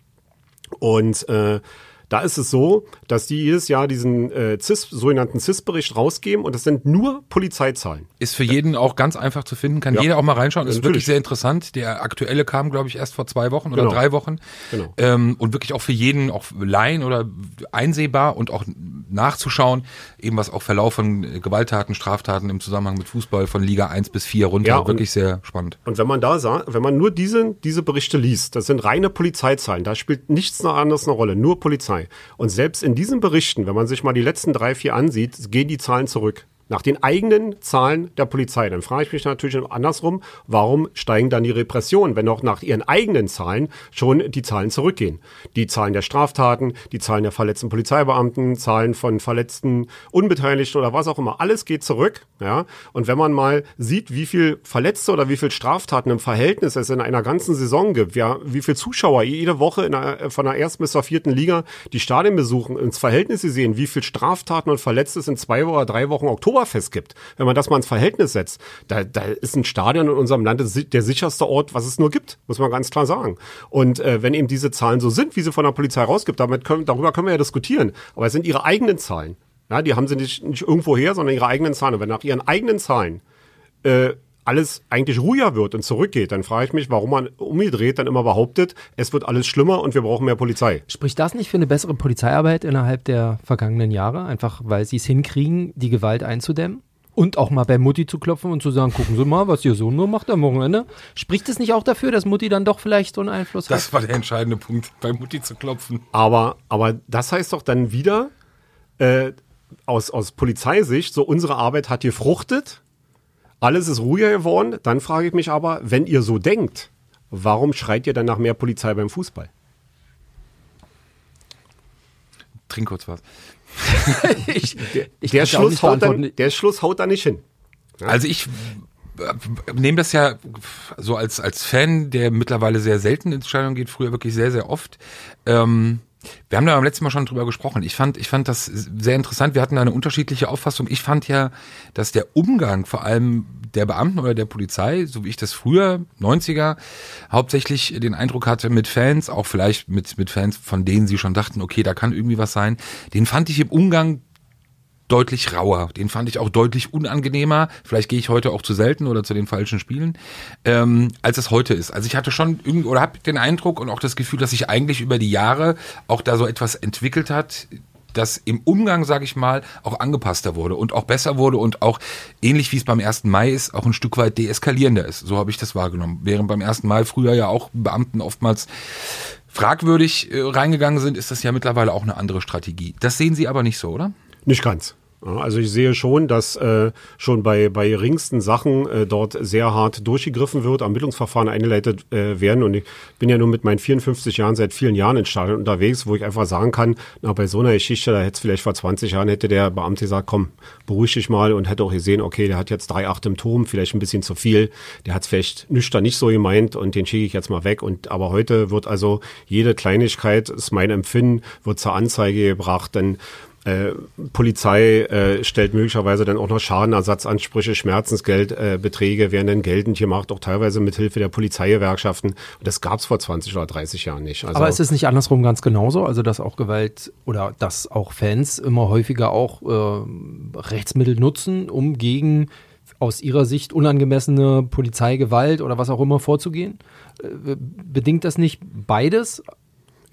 und äh, Da ist es so, dass die jedes Jahr diesen äh, CIS, sogenannten CIS-Bericht rausgeben und das sind nur Polizeizahlen. Ist für jeden auch ganz einfach zu finden, kann Ja. jeder auch mal reinschauen. Ist Natürlich. wirklich sehr interessant. Der aktuelle kam, glaube ich, erst vor zwei Wochen oder Genau. drei Wochen. Genau. Ähm, und wirklich auch für jeden, auch Laien oder einsehbar und auch nachzuschauen, eben was auch Verlauf von äh, Gewalttaten, Straftaten im Zusammenhang mit Fußball von Liga 1 bis 4 runter. Ja, und- wirklich sehr spannend. Und wenn man da sah, wenn man nur diese, diese Berichte liest, das sind reine Polizeizahlen, da spielt nichts anderes eine Rolle, nur Polizei. Und selbst in diesen Berichten, wenn man sich mal die letzten drei, vier ansieht, gehen die Zahlen zurück. Nach den eigenen Zahlen der Polizei. Dann frage ich mich natürlich andersrum, warum steigen dann die Repressionen, wenn auch nach ihren eigenen Zahlen schon die Zahlen zurückgehen? Die Zahlen der Straftaten, die Zahlen der verletzten Polizeibeamten, Zahlen von verletzten Unbeteiligten oder was auch immer, alles geht zurück. Ja? Und wenn man mal sieht, wie viel Verletzte oder wie viel Straftaten im Verhältnis es in einer ganzen Saison gibt, ja, wie viel Zuschauer jede Woche in einer, von der ersten bis zur vierten Liga die Stadien besuchen, ins Verhältnis sie sehen, wie viel Straftaten und Verletzte es in zwei oder drei Wochen Oktoberfest gibt. Wenn man das mal ins Verhältnis setzt, da, da ist ein Stadion in unserem Land der sicherste Ort, was es nur gibt, muss man ganz klar sagen. Und äh, wenn eben diese Zahlen so sind, wie sie von der Polizei rausgibt, damit können, darüber können wir ja diskutieren. Aber es sind ihre eigenen Zahlen. Ja, die haben sie nicht, nicht irgendwo her, sondern ihre eigenen Zahlen. Und wenn nach ihren eigenen Zahlen äh, alles eigentlich ruhiger wird und zurückgeht, dann frage ich mich, warum man umgedreht dann immer behauptet, es wird alles schlimmer und wir brauchen mehr Polizei. Spricht das nicht für eine bessere Polizeiarbeit innerhalb der vergangenen Jahre? Einfach weil sie es hinkriegen, die Gewalt einzudämmen? Und auch mal bei Mutti zu klopfen und zu sagen, gucken Sie mal, was Ihr Sohn nur macht am Wochenende. Spricht es nicht auch dafür, dass Mutti dann doch vielleicht so einen Einfluss hat? Das war der entscheidende Punkt, bei Mutti zu klopfen. Aber, aber das heißt doch dann wieder, äh, aus, aus Polizeisicht, so unsere Arbeit hat gefruchtet, alles ist ruhiger geworden. Dann frage ich mich aber, wenn ihr so denkt, warum schreit ihr dann nach mehr Polizei beim Fußball? Trink kurz was. ich, ich der, ja Schluss dann, der Schluss haut da nicht hin. Also ich nehme das ja so als, als Fan, der mittlerweile sehr selten ins Stadion geht, früher wirklich sehr, sehr oft. Ähm, wir haben da beim letzten Mal schon drüber gesprochen. Ich fand, ich fand das sehr interessant. Wir hatten da eine unterschiedliche Auffassung. Ich fand ja, dass der Umgang vor allem der Beamten oder der Polizei, so wie ich das früher, 90er, hauptsächlich den Eindruck hatte mit Fans, auch vielleicht mit, mit Fans, von denen sie schon dachten, okay, da kann irgendwie was sein, den fand ich im Umgang deutlich rauer. Den fand ich auch deutlich unangenehmer. Vielleicht gehe ich heute auch zu selten oder zu den falschen Spielen, ähm, als es heute ist. Also ich hatte schon irgendwie oder habe den Eindruck und auch das Gefühl, dass sich eigentlich über die Jahre auch da so etwas entwickelt hat, das im Umgang, sage ich mal, auch angepasster wurde und auch besser wurde und auch ähnlich wie es beim 1. Mai ist, auch ein Stück weit deeskalierender ist. So habe ich das wahrgenommen. Während beim 1. Mai früher ja auch Beamten oftmals fragwürdig äh, reingegangen sind, ist das ja mittlerweile auch eine andere Strategie. Das sehen Sie aber nicht so, oder? Nicht ganz. Also ich sehe schon, dass äh, schon bei, bei geringsten Sachen äh, dort sehr hart durchgegriffen wird, Ermittlungsverfahren eingeleitet äh, werden. Und ich bin ja nun mit meinen 54 Jahren seit vielen Jahren in Stadion unterwegs, wo ich einfach sagen kann, na, bei so einer Geschichte, da hätte es vielleicht vor 20 Jahren, hätte der Beamte gesagt, komm, beruhig dich mal und hätte auch gesehen, okay, der hat jetzt drei im Turm, vielleicht ein bisschen zu viel. Der hat es vielleicht nüchtern nicht so gemeint und den schicke ich jetzt mal weg. Und aber heute wird also jede Kleinigkeit, ist mein Empfinden, wird zur Anzeige gebracht, denn äh, Polizei äh, stellt möglicherweise dann auch noch Schadenersatzansprüche, Schmerzensgeldbeträge äh, werden dann geltend gemacht, auch teilweise mit Hilfe der Polizeigewerkschaften. Und das gab es vor 20 oder 30 Jahren nicht. Also, Aber ist es nicht andersrum ganz genauso? Also, dass auch Gewalt oder dass auch Fans immer häufiger auch äh, Rechtsmittel nutzen, um gegen aus ihrer Sicht unangemessene Polizeigewalt oder was auch immer vorzugehen? Äh, bedingt das nicht beides?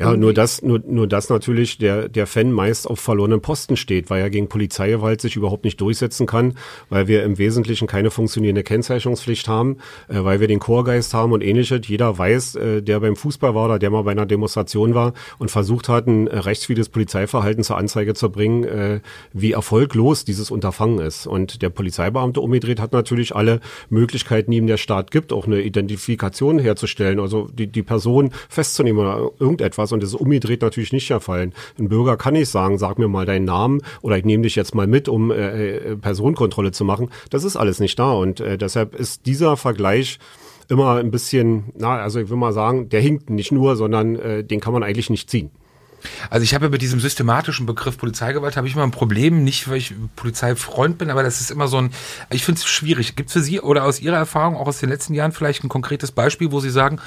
Ja, nur das, nur, nur das natürlich der, der Fan meist auf verlorenen Posten steht, weil er gegen Polizeigewalt sich überhaupt nicht durchsetzen kann, weil wir im Wesentlichen keine funktionierende Kennzeichnungspflicht haben, äh, weil wir den Chorgeist haben und ähnliches. Jeder weiß, äh, der beim Fußball war oder der mal bei einer Demonstration war und versucht hat, ein äh, rechtswidriges Polizeiverhalten zur Anzeige zu bringen, äh, wie erfolglos dieses Unterfangen ist. Und der Polizeibeamte umgedreht hat natürlich alle Möglichkeiten, die ihm der Staat gibt, auch eine Identifikation herzustellen, also die, die Person festzunehmen oder irgendetwas. Und das ist umgedreht natürlich nicht der Fall. Ein Bürger kann nicht sagen, sag mir mal deinen Namen oder ich nehme dich jetzt mal mit, um äh, äh, Personenkontrolle zu machen. Das ist alles nicht da. Und äh, deshalb ist dieser Vergleich immer ein bisschen, na, also ich will mal sagen, der hinkt nicht nur, sondern äh, den kann man eigentlich nicht ziehen. Also ich habe ja mit diesem systematischen Begriff Polizeigewalt habe ich immer ein Problem, nicht weil ich Polizeifreund bin, aber das ist immer so ein, ich finde es schwierig. Gibt es für Sie oder aus Ihrer Erfahrung auch aus den letzten Jahren vielleicht ein konkretes Beispiel, wo Sie sagen,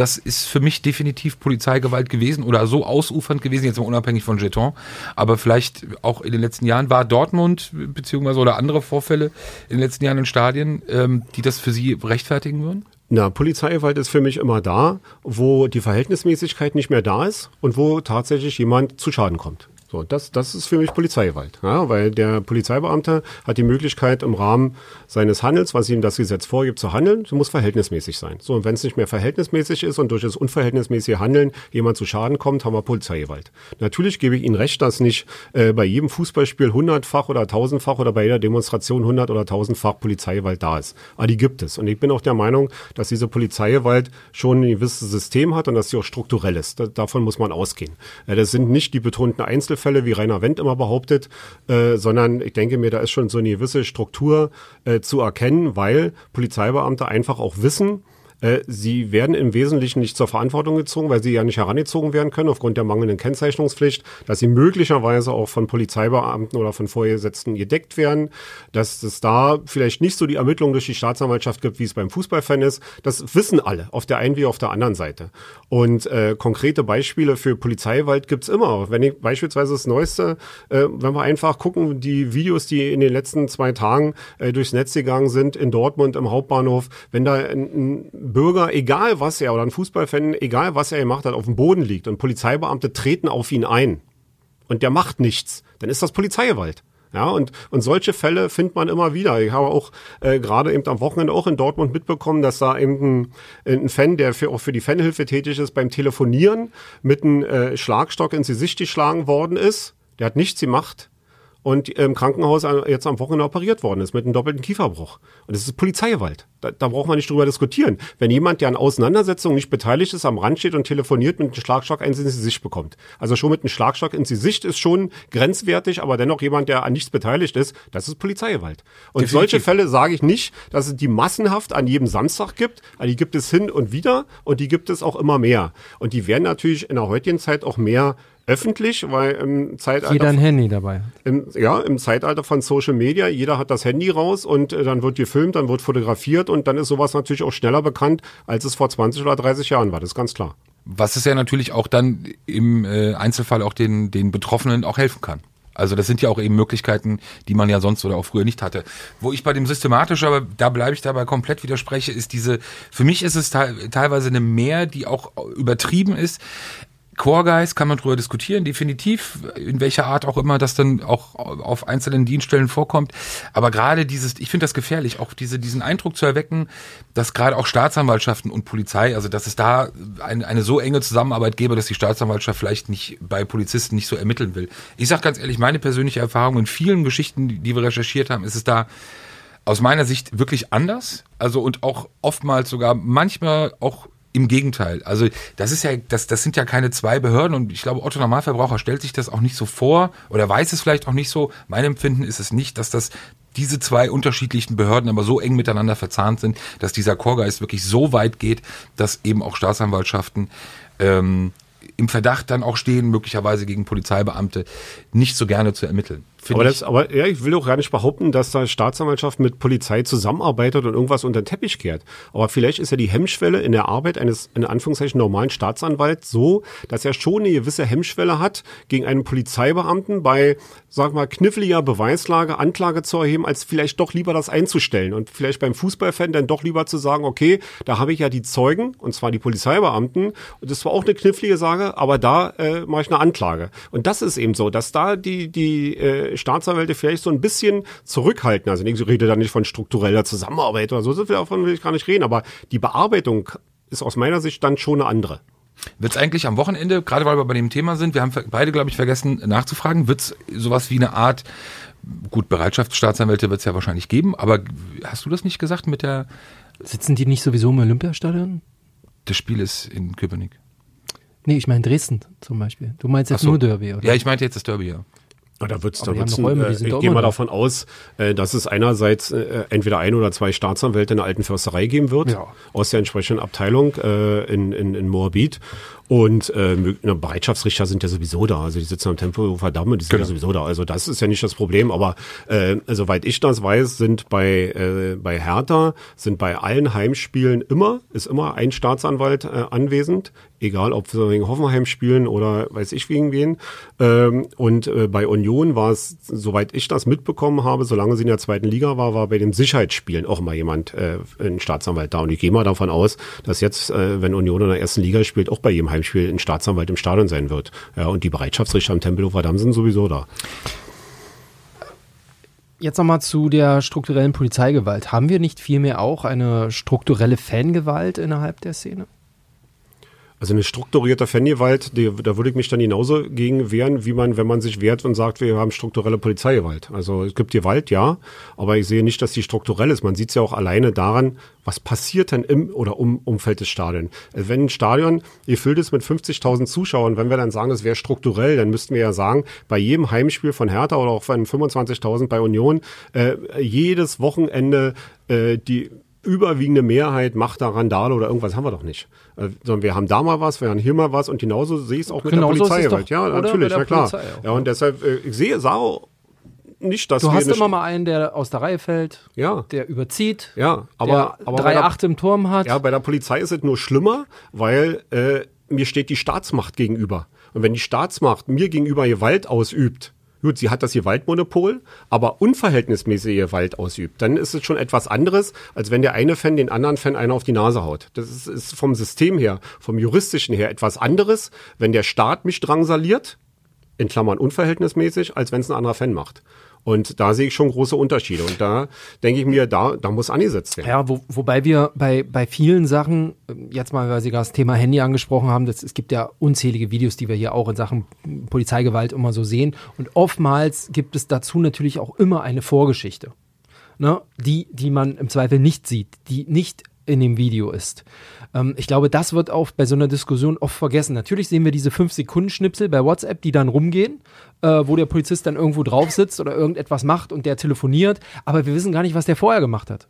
das ist für mich definitiv Polizeigewalt gewesen oder so ausufernd gewesen, jetzt mal unabhängig von Jeton, aber vielleicht auch in den letzten Jahren war Dortmund beziehungsweise oder andere Vorfälle in den letzten Jahren in Stadien, ähm, die das für Sie rechtfertigen würden? Na, Polizeigewalt ist für mich immer da, wo die Verhältnismäßigkeit nicht mehr da ist und wo tatsächlich jemand zu Schaden kommt. So, das, das ist für mich Polizeigewalt, ja, weil der Polizeibeamte hat die Möglichkeit im Rahmen seines Handels, was ihm das Gesetz vorgibt, zu handeln. Das muss verhältnismäßig sein. So, und wenn es nicht mehr verhältnismäßig ist und durch das unverhältnismäßige Handeln jemand zu Schaden kommt, haben wir Polizeigewalt. Natürlich gebe ich Ihnen recht, dass nicht äh, bei jedem Fußballspiel hundertfach oder tausendfach oder bei jeder Demonstration hundert oder tausendfach Polizeigewalt da ist. Aber die gibt es. Und ich bin auch der Meinung, dass diese Polizeigewalt schon ein gewisses System hat und dass sie auch strukturell ist. Da, davon muss man ausgehen. Äh, das sind nicht die betonten Einzelfälle, Einzelfälle, wie Rainer Wendt immer behauptet, äh, sondern ich denke mir, da ist schon so eine gewisse Struktur äh, zu erkennen, weil Polizeibeamte einfach auch wissen, äh, sie werden im Wesentlichen nicht zur Verantwortung gezogen, weil sie ja nicht herangezogen werden können aufgrund der mangelnden Kennzeichnungspflicht, dass sie möglicherweise auch von Polizeibeamten oder von Vorgesetzten gedeckt werden, dass es da vielleicht nicht so die Ermittlungen durch die Staatsanwaltschaft gibt, wie es beim Fußballfan ist. Das wissen alle, auf der einen wie auf der anderen Seite. Und äh, konkrete Beispiele für Polizeiwald gibt's immer. Wenn ich beispielsweise das Neueste, äh, wenn wir einfach gucken, die Videos, die in den letzten zwei Tagen äh, durchs Netz gegangen sind, in Dortmund im Hauptbahnhof, wenn da ein, ein Bürger, egal was er, oder ein Fußballfan, egal was er gemacht hat, auf dem Boden liegt und Polizeibeamte treten auf ihn ein und der macht nichts, dann ist das Polizeigewalt. Ja, und, und solche Fälle findet man immer wieder. Ich habe auch äh, gerade eben am Wochenende auch in Dortmund mitbekommen, dass da eben ein, ein Fan, der für, auch für die Fanhilfe tätig ist, beim Telefonieren mit einem äh, Schlagstock ins Gesicht geschlagen worden ist. Der hat nichts gemacht und im Krankenhaus jetzt am Wochenende operiert worden ist mit einem doppelten Kieferbruch. Und das ist Polizeigewalt. Da, da braucht man nicht drüber diskutieren. Wenn jemand, der an Auseinandersetzungen nicht beteiligt ist, am Rand steht und telefoniert, mit einem Schlagstock eins ins Gesicht bekommt. Also schon mit einem Schlagstock ins Gesicht ist schon grenzwertig, aber dennoch jemand, der an nichts beteiligt ist, das ist Polizeigewalt. Und Definitiv. solche Fälle sage ich nicht, dass es die massenhaft an jedem Samstag gibt, die gibt es hin und wieder und die gibt es auch immer mehr. Und die werden natürlich in der heutigen Zeit auch mehr öffentlich, weil im Zeitalter. Jeder ein Handy dabei. Im, ja, im Zeitalter von Social Media, jeder hat das Handy raus und äh, dann wird gefilmt, dann wird fotografiert und dann ist sowas natürlich auch schneller bekannt, als es vor 20 oder 30 Jahren war. Das ist ganz klar. Was es ja natürlich auch dann im äh, Einzelfall auch den, den Betroffenen auch helfen kann. Also das sind ja auch eben Möglichkeiten, die man ja sonst oder auch früher nicht hatte. Wo ich bei dem systematisch, aber da bleibe ich dabei komplett widerspreche, ist diese, für mich ist es te teilweise eine Mehr, die auch übertrieben ist. Core Guys kann man drüber diskutieren, definitiv, in welcher Art auch immer das dann auch auf einzelnen Dienststellen vorkommt. Aber gerade dieses, ich finde das gefährlich, auch diese, diesen Eindruck zu erwecken, dass gerade auch Staatsanwaltschaften und Polizei, also dass es da eine, eine so enge Zusammenarbeit gäbe, dass die Staatsanwaltschaft vielleicht nicht bei Polizisten nicht so ermitteln will. Ich sage ganz ehrlich, meine persönliche Erfahrung in vielen Geschichten, die wir recherchiert haben, ist es da aus meiner Sicht wirklich anders. Also und auch oftmals sogar manchmal auch im Gegenteil. Also das ist ja, das, das sind ja keine zwei Behörden und ich glaube, Otto Normalverbraucher stellt sich das auch nicht so vor oder weiß es vielleicht auch nicht so. Mein Empfinden ist es nicht, dass das diese zwei unterschiedlichen Behörden aber so eng miteinander verzahnt sind, dass dieser Chorgeist wirklich so weit geht, dass eben auch Staatsanwaltschaften ähm, im Verdacht dann auch stehen, möglicherweise gegen Polizeibeamte, nicht so gerne zu ermitteln. Aber, das, aber ja, ich will auch gar nicht behaupten, dass da Staatsanwaltschaft mit Polizei zusammenarbeitet und irgendwas unter den Teppich kehrt. Aber vielleicht ist ja die Hemmschwelle in der Arbeit eines in Anführungszeichen normalen Staatsanwalts so, dass er schon eine gewisse Hemmschwelle hat, gegen einen Polizeibeamten bei, sag mal, kniffliger Beweislage Anklage zu erheben, als vielleicht doch lieber das einzustellen. Und vielleicht beim Fußballfan dann doch lieber zu sagen, okay, da habe ich ja die Zeugen, und zwar die Polizeibeamten, und das war auch eine knifflige Sage, aber da äh, mache ich eine Anklage. Und das ist eben so, dass da die, die äh, Staatsanwälte vielleicht so ein bisschen zurückhalten. Also ich rede da nicht von struktureller Zusammenarbeit oder so, davon will ich gar nicht reden, aber die Bearbeitung ist aus meiner Sicht dann schon eine andere. Wird es eigentlich am Wochenende, gerade weil wir bei dem Thema sind, wir haben beide, glaube ich, vergessen nachzufragen, wird es sowas wie eine Art, gut, Bereitschaftsstaatsanwälte wird es ja wahrscheinlich geben, aber hast du das nicht gesagt mit der... Sitzen die nicht sowieso im Olympiastadion? Das Spiel ist in Köpenick. Nee, ich meine Dresden zum Beispiel. Du meinst jetzt so. nur Derby, oder? Ja, ich meinte jetzt das Derby, ja. Da wird's, da wird's, Räume, äh, ich gehe mal davon aus, äh, dass es einerseits äh, entweder ein oder zwei Staatsanwälte in der alten Försterei geben wird, ja. aus der entsprechenden Abteilung äh, in, in, in Moabit. Und äh, Bereitschaftsrichter sind ja sowieso da. Also die sitzen am Tempelhofer Damm und die sind Genau. ja sowieso da. Also das ist ja nicht das Problem. Aber äh, soweit ich das weiß, sind bei, äh, bei Hertha, sind bei allen Heimspielen immer, ist immer ein Staatsanwalt äh, anwesend. Egal, ob wir wegen Hoffenheim spielen oder weiß ich wegen wen. Ähm, und äh, bei Union war es, soweit ich das mitbekommen habe, solange sie in der zweiten Liga war, war bei den Sicherheitsspielen auch mal jemand, äh, ein Staatsanwalt da. Und ich gehe mal davon aus, dass jetzt, äh, wenn Union in der ersten Liga spielt, auch bei jedem Heimspiel ein Staatsanwalt im Stadion sein wird. Ja, und die Bereitschaftsrichter am Tempelhofer Damm sind sowieso da. Jetzt nochmal zu der strukturellen Polizeigewalt. Haben wir nicht vielmehr auch eine strukturelle Fangewalt innerhalb der Szene? Also eine strukturierte Fangewalt, die, da würde ich mich dann genauso gegen wehren, wie man, wenn man sich wehrt und sagt, wir haben strukturelle Polizeigewalt. Also es gibt Gewalt, ja, aber ich sehe nicht, dass die strukturell ist. Man sieht es ja auch alleine daran, was passiert denn im oder um Umfeld des Stadions. Also wenn ein Stadion gefüllt ist mit 50.000 Zuschauern, wenn wir dann sagen, das wäre strukturell, dann müssten wir ja sagen, bei jedem Heimspiel von Hertha oder auch von 25.000 bei Union, äh, jedes Wochenende äh, die überwiegende Mehrheit macht da Randale oder irgendwas haben wir doch nicht. Äh, sondern wir haben da mal was, wir haben hier mal was und genauso sehe ich es auch mit Genauso der ist es Polizeigewalt. doch, Ja, natürlich, na klar. Polizei auch, ja, und deshalb, äh, ich sehe, sage nicht, dass Du hast immer mal einen, der aus der Reihe fällt, Ja. der überzieht, Ja, aber, der aber bei der- 3-8 im Turm hat. Ja, bei der Polizei ist es nur schlimmer, weil äh, mir steht die Staatsmacht gegenüber. Und wenn die Staatsmacht mir gegenüber Gewalt ausübt, gut, sie hat das Gewaltmonopol, aber unverhältnismäßige Gewalt ausübt, dann ist es schon etwas anderes, als wenn der eine Fan den anderen Fan einer auf die Nase haut. Das ist, ist vom System her, vom juristischen her etwas anderes, wenn der Staat mich drangsaliert, in Klammern unverhältnismäßig, als wenn es ein anderer Fan macht. Und da sehe ich schon große Unterschiede. Und da denke ich mir, da, da muss angesetzt werden. Ja, wo, wobei wir bei, bei vielen Sachen, ähm, jetzt mal, weil Sie gerade das Thema Handy angesprochen haben, das, es gibt ja unzählige Videos, die wir hier auch in Sachen Polizeigewalt immer so sehen. Und oftmals gibt es dazu natürlich auch immer eine Vorgeschichte, ne? die, die man im Zweifel nicht sieht, die nicht in dem Video ist. Ähm, ich glaube, das wird auch bei so einer Diskussion oft vergessen. Natürlich sehen wir diese 5-Sekunden-Schnipsel bei WhatsApp, die dann rumgehen, äh, wo der Polizist dann irgendwo drauf sitzt oder irgendetwas macht und der telefoniert, aber wir wissen gar nicht, was der vorher gemacht hat.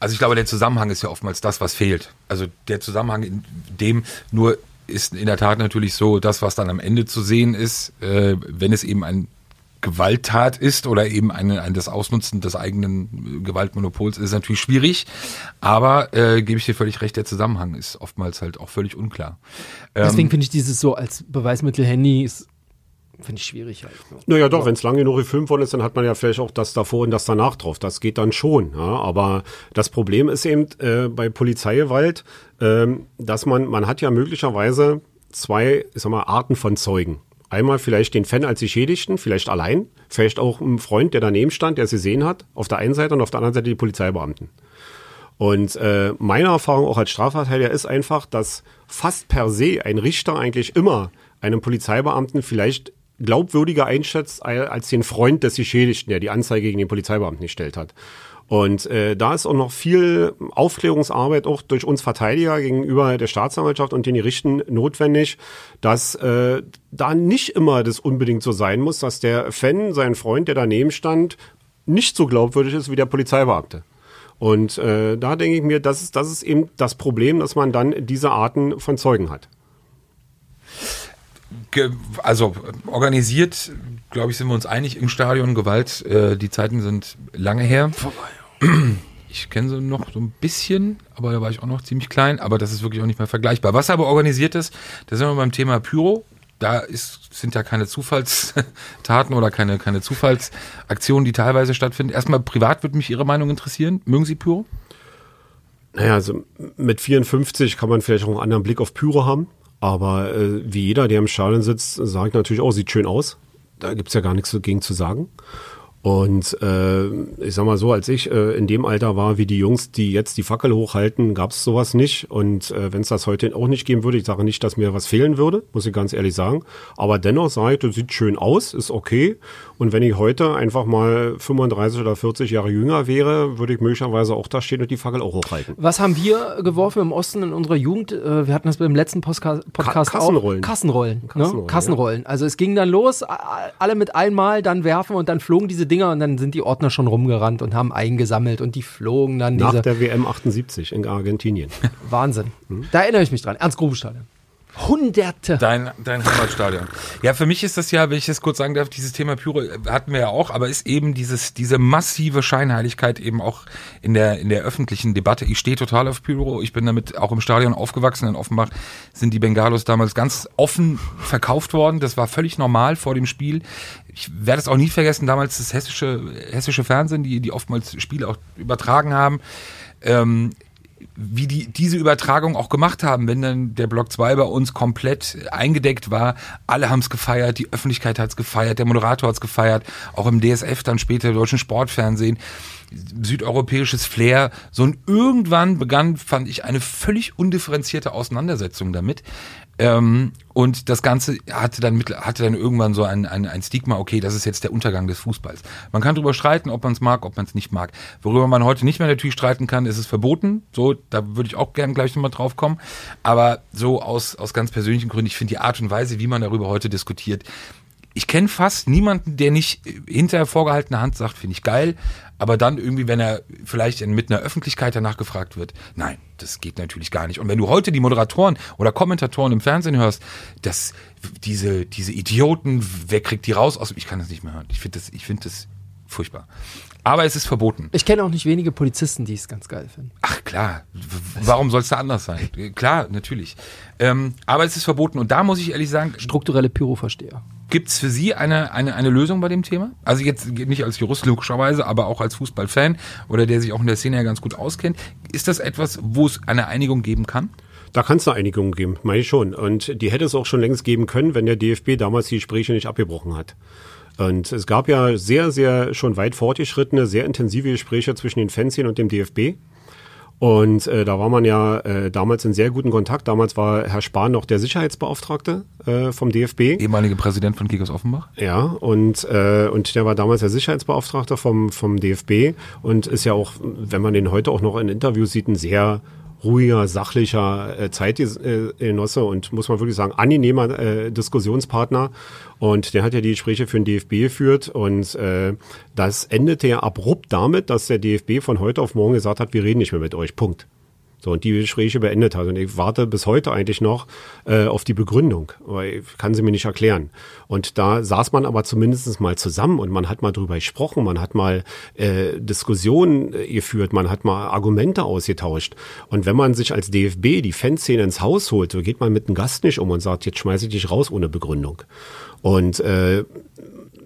Also ich glaube, der Zusammenhang ist ja oftmals das, was fehlt. Also der Zusammenhang in dem nur ist in der Tat natürlich so, das, was dann am Ende zu sehen ist, äh, wenn es eben ein Gewalttat ist oder eben eine, ein das Ausnutzen des eigenen äh, Gewaltmonopols ist natürlich schwierig. Aber äh, gebe ich dir völlig recht, der Zusammenhang ist oftmals halt auch völlig unklar. Deswegen finde ich dieses so als Beweismittel Handy ist, finde ich schwierig halt. ne? Naja, doch, wenn es lange genug gefilmt worden ist, dann hat man ja vielleicht auch das davor und das danach drauf. Das geht dann schon. Ja? Aber das Problem ist eben äh, bei Polizeigewalt, ähm, dass man, man hat ja möglicherweise zwei, ich sag mal, Arten von Zeugen. Einmal vielleicht den Fan als Geschädigten, vielleicht allein, vielleicht auch ein Freund, der daneben stand, der es gesehen hat, auf der einen Seite und auf der anderen Seite die Polizeibeamten. Und äh, meine Erfahrung auch als Strafverteidiger ist einfach, dass fast per se ein Richter eigentlich immer einen Polizeibeamten vielleicht glaubwürdiger einschätzt als den Freund des Geschädigten, der die Anzeige gegen den Polizeibeamten gestellt hat. Und äh, da ist auch noch viel Aufklärungsarbeit auch durch uns Verteidiger gegenüber der Staatsanwaltschaft und den Gerichten notwendig, dass äh, da nicht immer das unbedingt so sein muss, dass der Fan, sein Freund, der daneben stand, nicht so glaubwürdig ist wie der Polizeibeamte. Und äh, da denke ich mir, das ist, das ist eben das Problem, dass man dann diese Arten von Zeugen hat. Also organisiert, glaube ich, sind wir uns einig im Stadion. Gewalt, äh, die Zeiten sind lange her. Ich kenne sie noch so ein bisschen, aber da war ich auch noch ziemlich klein. Aber das ist wirklich auch nicht mehr vergleichbar. Was aber organisiert ist, da sind wir beim Thema Pyro. Da ist, sind ja keine Zufallstaten oder keine, keine Zufallsaktionen, die teilweise stattfinden. Erstmal privat würde mich Ihre Meinung interessieren. Mögen Sie Pyro? Naja, also mit 54 kann man vielleicht auch einen anderen Blick auf Pyro haben. Aber äh, wie jeder, der im Stadion sitzt, sagt natürlich auch, sieht schön aus. Da gibt's ja gar nichts dagegen zu sagen. Und äh, ich sag mal so, als ich äh, in dem Alter war wie die Jungs, die jetzt die Fackel hochhalten, gab's sowas nicht. Und äh, wenn es das heute auch nicht geben würde, ich sage nicht, dass mir was fehlen würde, muss ich ganz ehrlich sagen. Aber dennoch sage ich, das sieht schön aus, ist okay. Und wenn ich heute einfach mal 35 oder 40 Jahre jünger wäre, würde ich möglicherweise auch da stehen und die Fackel auch hochhalten. Was haben wir geworfen im Osten in unserer Jugend? Äh, Wir hatten das beim letzten Postka Podcast Kassenrollen. auch. Kassenrollen. ne? Kassenrollen, Kassenrollen. Also es ging dann los, alle mit einmal, dann werfen und dann flogen diese Dinger und dann sind die Ordner schon rumgerannt und haben eingesammelt und die flogen dann Nach der WM 78 in Argentinien. Wahnsinn. Da erinnere ich mich dran. Ernst Grube Stadion. Hunderte. Dein, dein Heimatstadion. Ja, für mich ist das ja, wenn ich das kurz sagen darf, dieses Thema Pyro äh, hatten wir ja auch, aber ist eben dieses, diese massive Scheinheiligkeit eben auch in der, in der öffentlichen Debatte. Ich stehe total auf Pyro. Ich bin damit auch im Stadion aufgewachsen. In Offenbach sind die Bengalos damals ganz offen verkauft worden. Das war völlig normal vor dem Spiel. Ich werde es auch nie vergessen, damals das hessische, hessische Fernsehen, die, die oftmals Spiele auch übertragen haben. Ähm, wie die diese Übertragung auch gemacht haben, wenn dann der Block 2 bei uns komplett eingedeckt war, alle haben es gefeiert, die Öffentlichkeit hat es gefeiert, der Moderator hat es gefeiert, auch im DSF dann später, deutschen Sportfernsehen, südeuropäisches Flair. So und irgendwann begann, fand ich, eine völlig undifferenzierte Auseinandersetzung damit. Ähm, und das Ganze hatte dann, mit, hatte dann irgendwann so ein, ein, ein Stigma, okay, das ist jetzt der Untergang des Fußballs. Man kann darüber streiten, ob man es mag, ob man es nicht mag. Worüber man heute nicht mehr natürlich streiten kann, ist es verboten. So, da würde ich auch gerne gleich nochmal drauf kommen. Aber so aus, aus ganz persönlichen Gründen, ich finde die Art und Weise, wie man darüber heute diskutiert, ich kenne fast niemanden, der nicht hinter vorgehaltener Hand sagt, finde ich geil, aber dann irgendwie, wenn er vielleicht mit einer Öffentlichkeit danach gefragt wird, nein, das geht natürlich gar nicht. Und wenn du heute die Moderatoren oder Kommentatoren im Fernsehen hörst, dass diese, diese Idioten, wer kriegt die raus aus, ich kann das nicht mehr hören. Ich finde das, ich finde das furchtbar. Aber es ist verboten. Ich kenne auch nicht wenige Polizisten, die es ganz geil finden. Ach klar, warum soll es da anders sein? Klar, natürlich. Ähm, aber es ist verboten und da muss ich ehrlich sagen. Strukturelle Pyroversteher. Gibt es für Sie eine, eine, eine Lösung bei dem Thema? Also jetzt nicht als Jurist logischerweise, aber auch als Fußballfan oder der sich auch in der Szene ja ganz gut auskennt. Ist das etwas, wo es eine Einigung geben kann? Da kann es eine Einigung geben, meine ich schon. Und die hätte es auch schon längst geben können, wenn der DFB damals die Gespräche nicht abgebrochen hat. Und es gab ja sehr, sehr schon weit fortgeschrittene, sehr intensive Gespräche zwischen den Fanszenen und dem DFB. Und äh, da war man ja äh, damals in sehr guten Kontakt. Damals war Herr Spahn noch der Sicherheitsbeauftragte äh, vom DFB. Ehemalige Präsident von Kickers Offenbach. Ja, und, äh, und der war damals der Sicherheitsbeauftragte vom, vom DFB und ist ja auch, wenn man den heute auch noch in Interviews sieht, ein sehr ruhiger, sachlicher äh, Zeitgenosse und muss man wirklich sagen, angenehmer äh, Diskussionspartner. Und der hat ja die Gespräche für den DFB geführt und äh, das endete ja abrupt damit, dass der DFB von heute auf morgen gesagt hat, wir reden nicht mehr mit euch. Punkt. So, und die Gespräche beendet hat. Und ich warte bis heute eigentlich noch äh, auf die Begründung, weil ich kann sie mir nicht erklären. Und da saß man aber zumindest mal zusammen und man hat mal drüber gesprochen, man hat mal äh, Diskussionen äh, geführt, man hat mal Argumente ausgetauscht. Und wenn man sich als DFB die Fanszene ins Haus holt, so geht man mit einem Gast nicht um und sagt, jetzt schmeiße ich dich raus ohne Begründung. Und äh,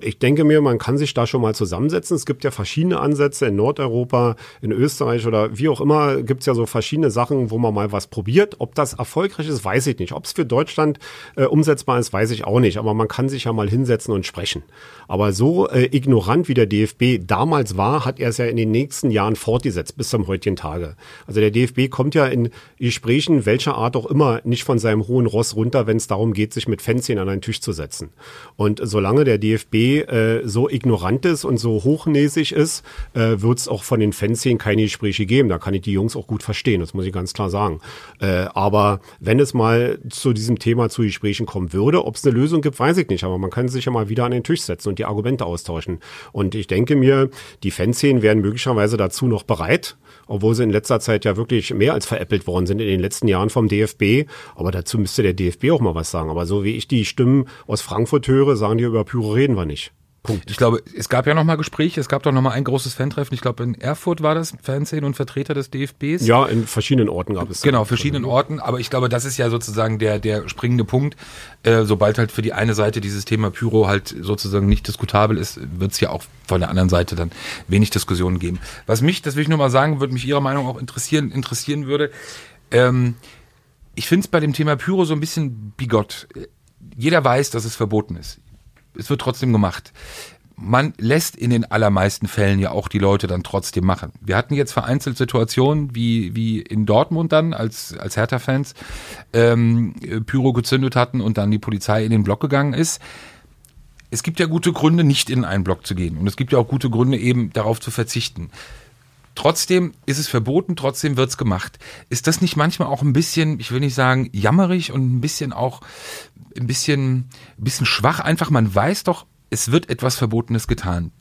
ich denke mir, man kann sich da schon mal zusammensetzen. Es gibt ja verschiedene Ansätze in Nordeuropa, in Österreich oder wie auch immer, gibt es ja so verschiedene Sachen, wo man mal was probiert. Ob das erfolgreich ist, weiß ich nicht. Ob es für Deutschland äh, umsetzbar ist, weiß ich auch nicht. Aber man kann sich ja mal hinsetzen und sprechen. Aber so äh, ignorant wie der DFB damals war, hat er es ja in den nächsten Jahren fortgesetzt bis zum heutigen Tage. Also der DFB kommt ja in Gesprächen welcher Art auch immer nicht von seinem hohen Ross runter, wenn es darum geht, sich mit Fanzien an einen Tisch zu setzen. Und solange der DFB äh, so ignorant ist und so hochnäsig ist, äh, wird es auch von den Fanszenen keine Gespräche geben. Da kann ich die Jungs auch gut verstehen, das muss ich ganz klar sagen. Äh, aber wenn es mal zu diesem Thema zu Gesprächen kommen würde, ob es eine Lösung gibt, weiß ich nicht. Aber man kann sich ja mal wieder an den Tisch setzen und die Argumente austauschen. Und ich denke mir, die Fanszenen wären möglicherweise dazu noch bereit, obwohl sie in letzter Zeit ja wirklich mehr als veräppelt worden sind in den letzten Jahren vom DFB. Aber dazu müsste der DFB auch mal was sagen. Aber so wie ich die Stimmen aus Frankfurt höre, sagen die über Pyro reden wir nicht. Punkt. Ich glaube, es gab ja noch mal Gespräche, es gab doch noch mal ein großes Fantreffen. Ich glaube, in Erfurt war das Fernsehen und Vertreter des DFBs. Ja, in verschiedenen Orten gab es. Genau, verschiedenen Orten. Aber ich glaube, das ist ja sozusagen der, der springende Punkt. Äh, sobald halt für die eine Seite dieses Thema Pyro halt sozusagen nicht diskutabel ist, wird es ja auch von der anderen Seite dann wenig Diskussionen geben. Was mich, das will ich nur mal sagen, würde mich Ihrer Meinung auch interessieren, interessieren würde. Ähm, ich finde es bei dem Thema Pyro so ein bisschen bigott. Jeder weiß, dass es verboten ist es wird trotzdem gemacht. Man lässt in den allermeisten Fällen ja auch die Leute dann trotzdem machen. Wir hatten jetzt vereinzelt Situationen wie, wie in Dortmund dann, als, als Hertha-Fans ähm, Pyro gezündet hatten und dann die Polizei in den Block gegangen ist es gibt ja gute Gründe, nicht in einen Block zu gehen. Und es gibt ja auch gute Gründe, eben darauf zu verzichten. Trotzdem ist es verboten, trotzdem wird's gemacht. Ist das nicht manchmal auch ein bisschen, ich will nicht sagen, jammerig und ein bisschen auch ein bisschen, ein bisschen schwach. Einfach, man weiß doch, es wird etwas Verbotenes getan.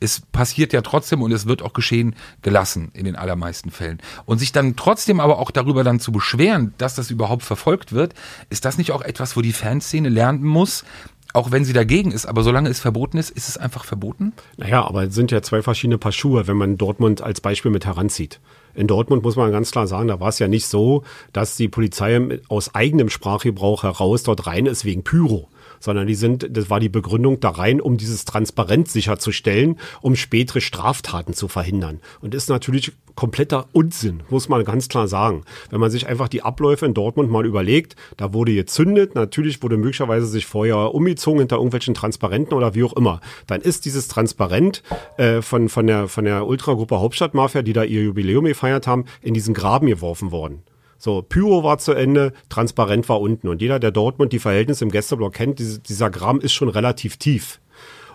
es passiert ja trotzdem und es wird auch geschehen gelassen in den allermeisten Fällen. Und sich dann trotzdem aber auch darüber dann zu beschweren, dass das überhaupt verfolgt wird, ist das nicht auch etwas, wo die Fanszene lernen muss, auch wenn sie dagegen ist, aber solange es verboten ist, ist es einfach verboten? Naja, aber es sind ja zwei verschiedene Paar Schuhe, wenn man Dortmund als Beispiel mit heranzieht. In Dortmund muss man ganz klar sagen, da war es ja nicht so, dass die Polizei aus eigenem Sprachgebrauch heraus dort rein ist wegen Pyro sondern die sind, das war die Begründung da rein, um dieses Transparenz sicherzustellen, um spätere Straftaten zu verhindern. Und ist natürlich kompletter Unsinn, muss man ganz klar sagen. Wenn man sich einfach die Abläufe in Dortmund mal überlegt, da wurde gezündet, natürlich wurde möglicherweise sich vorher umgezogen hinter irgendwelchen Transparenten oder wie auch immer. Dann ist dieses Transparent äh, von, von der, von der Ultragruppe Hauptstadtmafia, die da ihr Jubiläum gefeiert haben, in diesen Graben geworfen worden. So, Pyro war zu Ende, transparent war unten. Und jeder, der Dortmund die Verhältnisse im Gästeblock kennt, diese, dieser Graben ist schon relativ tief.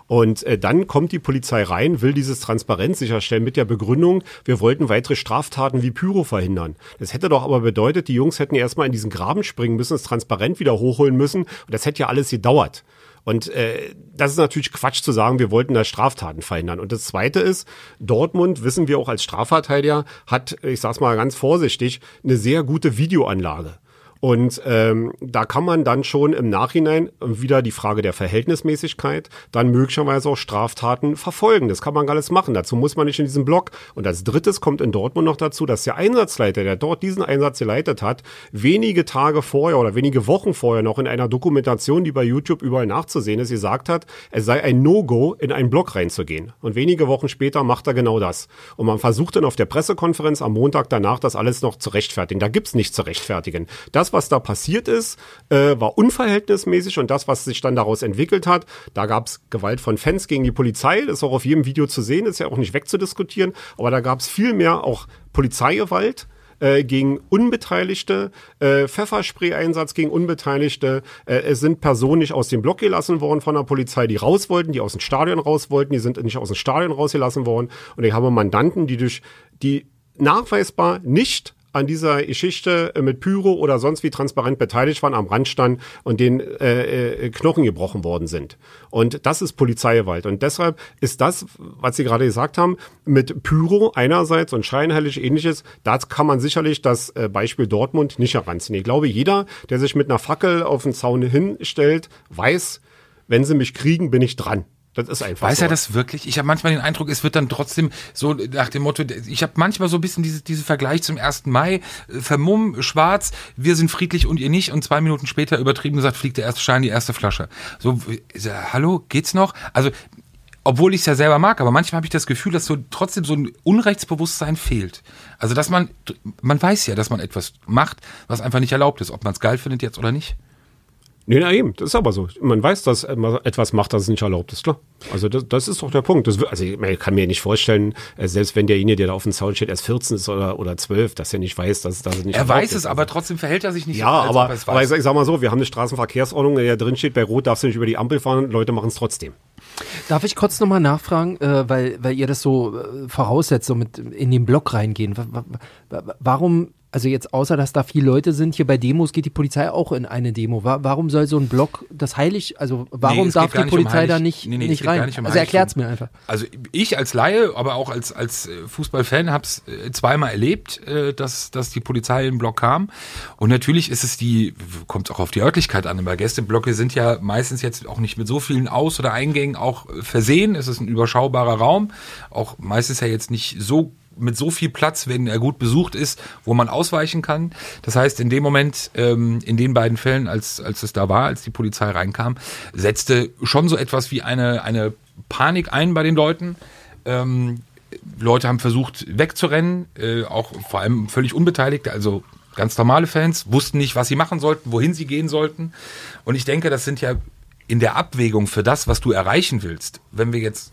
Und äh, dann kommt die Polizei rein, will dieses Transparenz sicherstellen mit der Begründung, wir wollten weitere Straftaten wie Pyro verhindern. Das hätte doch aber bedeutet, die Jungs hätten erstmal in diesen Graben springen müssen, das Transparent wieder hochholen müssen. Und das hätte ja alles gedauert. Und äh, das ist natürlich Quatsch zu sagen, wir wollten da Straftaten verhindern. Und das Zweite ist, Dortmund, wissen wir auch als Strafverteidiger, hat, ich sag's mal ganz vorsichtig, eine sehr gute Videoanlage. Und ähm, da kann man dann schon im Nachhinein wieder die Frage der Verhältnismäßigkeit, dann möglicherweise auch Straftaten verfolgen. Das kann man alles machen. Dazu muss man nicht in diesem Block. Und als drittes kommt in Dortmund noch dazu, dass der Einsatzleiter, der dort diesen Einsatz geleitet hat, wenige Tage vorher oder wenige Wochen vorher noch in einer Dokumentation, die bei YouTube überall nachzusehen ist, gesagt hat, es sei ein No-Go, in einen Block reinzugehen. Und wenige Wochen später macht er genau das. Und man versucht dann auf der Pressekonferenz am Montag danach, das alles noch zu rechtfertigen. Da gibt's nichts zu rechtfertigen. Das, was da passiert ist, äh, war unverhältnismäßig und das, was sich dann daraus entwickelt hat, da gab es Gewalt von Fans gegen die Polizei, das ist auch auf jedem Video zu sehen, ist ja auch nicht wegzudiskutieren, aber da gab es viel mehr auch Polizeigewalt äh, gegen Unbeteiligte, äh, Pfefferspray-Einsatz gegen Unbeteiligte. Äh, es sind Personen nicht aus dem Block gelassen worden von der Polizei, die raus wollten, die aus dem Stadion raus wollten, die sind nicht aus dem Stadion rausgelassen worden. Und ich habe Mandanten, die durch die nachweisbar nicht an dieser Geschichte äh, mit Pyro oder sonst wie transparent beteiligt waren, am Rand standen und den äh, äh, Knochen gebrochen worden sind. Und das ist Polizeigewalt. Und deshalb ist das, was Sie gerade gesagt haben, mit Pyro einerseits und scheinheilig ähnliches, da kann man sicherlich das äh, Beispiel Dortmund nicht heranziehen. Ich glaube, jeder, der sich mit einer Fackel auf den Zaun hinstellt, weiß, wenn sie mich kriegen, bin ich dran. Das ist einfach. Weiß so. er das wirklich? Ich habe manchmal den Eindruck, es wird dann trotzdem so nach dem Motto, ich habe manchmal so ein bisschen diese, diese Vergleich zum 1. Mai, äh, vermumm, schwarz, wir sind friedlich und ihr nicht und zwei Minuten später übertrieben gesagt, fliegt der erste Schein, die erste Flasche. So, hallo, geht's noch? Also, obwohl ich es ja selber mag, aber manchmal habe ich das Gefühl, dass so trotzdem so ein Unrechtsbewusstsein fehlt. Also, dass man, man weiß ja, dass man etwas macht, was einfach nicht erlaubt ist, ob man es geil findet jetzt oder nicht. Nee, na eben, das ist aber so. Man weiß, dass man etwas macht, das es nicht erlaubt ist, klar. Also das, das ist doch der Punkt. Das, also ich kann mir nicht vorstellen, äh, selbst wenn derjenige, der da auf dem Zaun steht, erst 14 ist oder, oder 12, dass er nicht weiß, dass, dass es nicht Er weiß es, aber trotzdem verhält er sich nicht ja, so, aber, aber ich, sag mal so, wir haben eine Straßenverkehrsordnung, in der drin steht, bei Rot darfst du nicht über die Ampel fahren, Leute machen es trotzdem. Darf ich kurz nochmal nachfragen, äh, weil, weil ihr das so äh, voraussetzt, so mit in den Block reingehen. Warum also jetzt außer, dass da viele Leute sind, hier bei Demos geht die Polizei auch in eine Demo. Warum soll so ein Block das heilig, also warum nee, darf die Polizei um da nicht, nee, nee, nicht rein? Nicht um also erklärt es mir einfach. Also ich als Laie, aber auch als, als äh, Fußballfan habe es äh, zweimal erlebt, äh, dass, dass die Polizei in den Block kam. Und natürlich ist es die, kommt auch auf die Örtlichkeit an, aber Gästeblocke sind ja meistens jetzt auch nicht mit so vielen Aus- oder Eingängen auch versehen. Es ist ein überschaubarer Raum, auch meistens ja jetzt nicht so mit so viel Platz, wenn er gut besucht ist, wo man ausweichen kann. Das heißt, in dem Moment, ähm, in den beiden Fällen, als, als es da war, als die Polizei reinkam, setzte schon so etwas wie eine, eine Panik ein bei den Leuten. Ähm, Leute haben versucht wegzurennen, äh, auch vor allem völlig Unbeteiligte, also ganz normale Fans, wussten nicht, was sie machen sollten, wohin sie gehen sollten. Und ich denke, das sind ja in der Abwägung für das, was du erreichen willst, wenn wir jetzt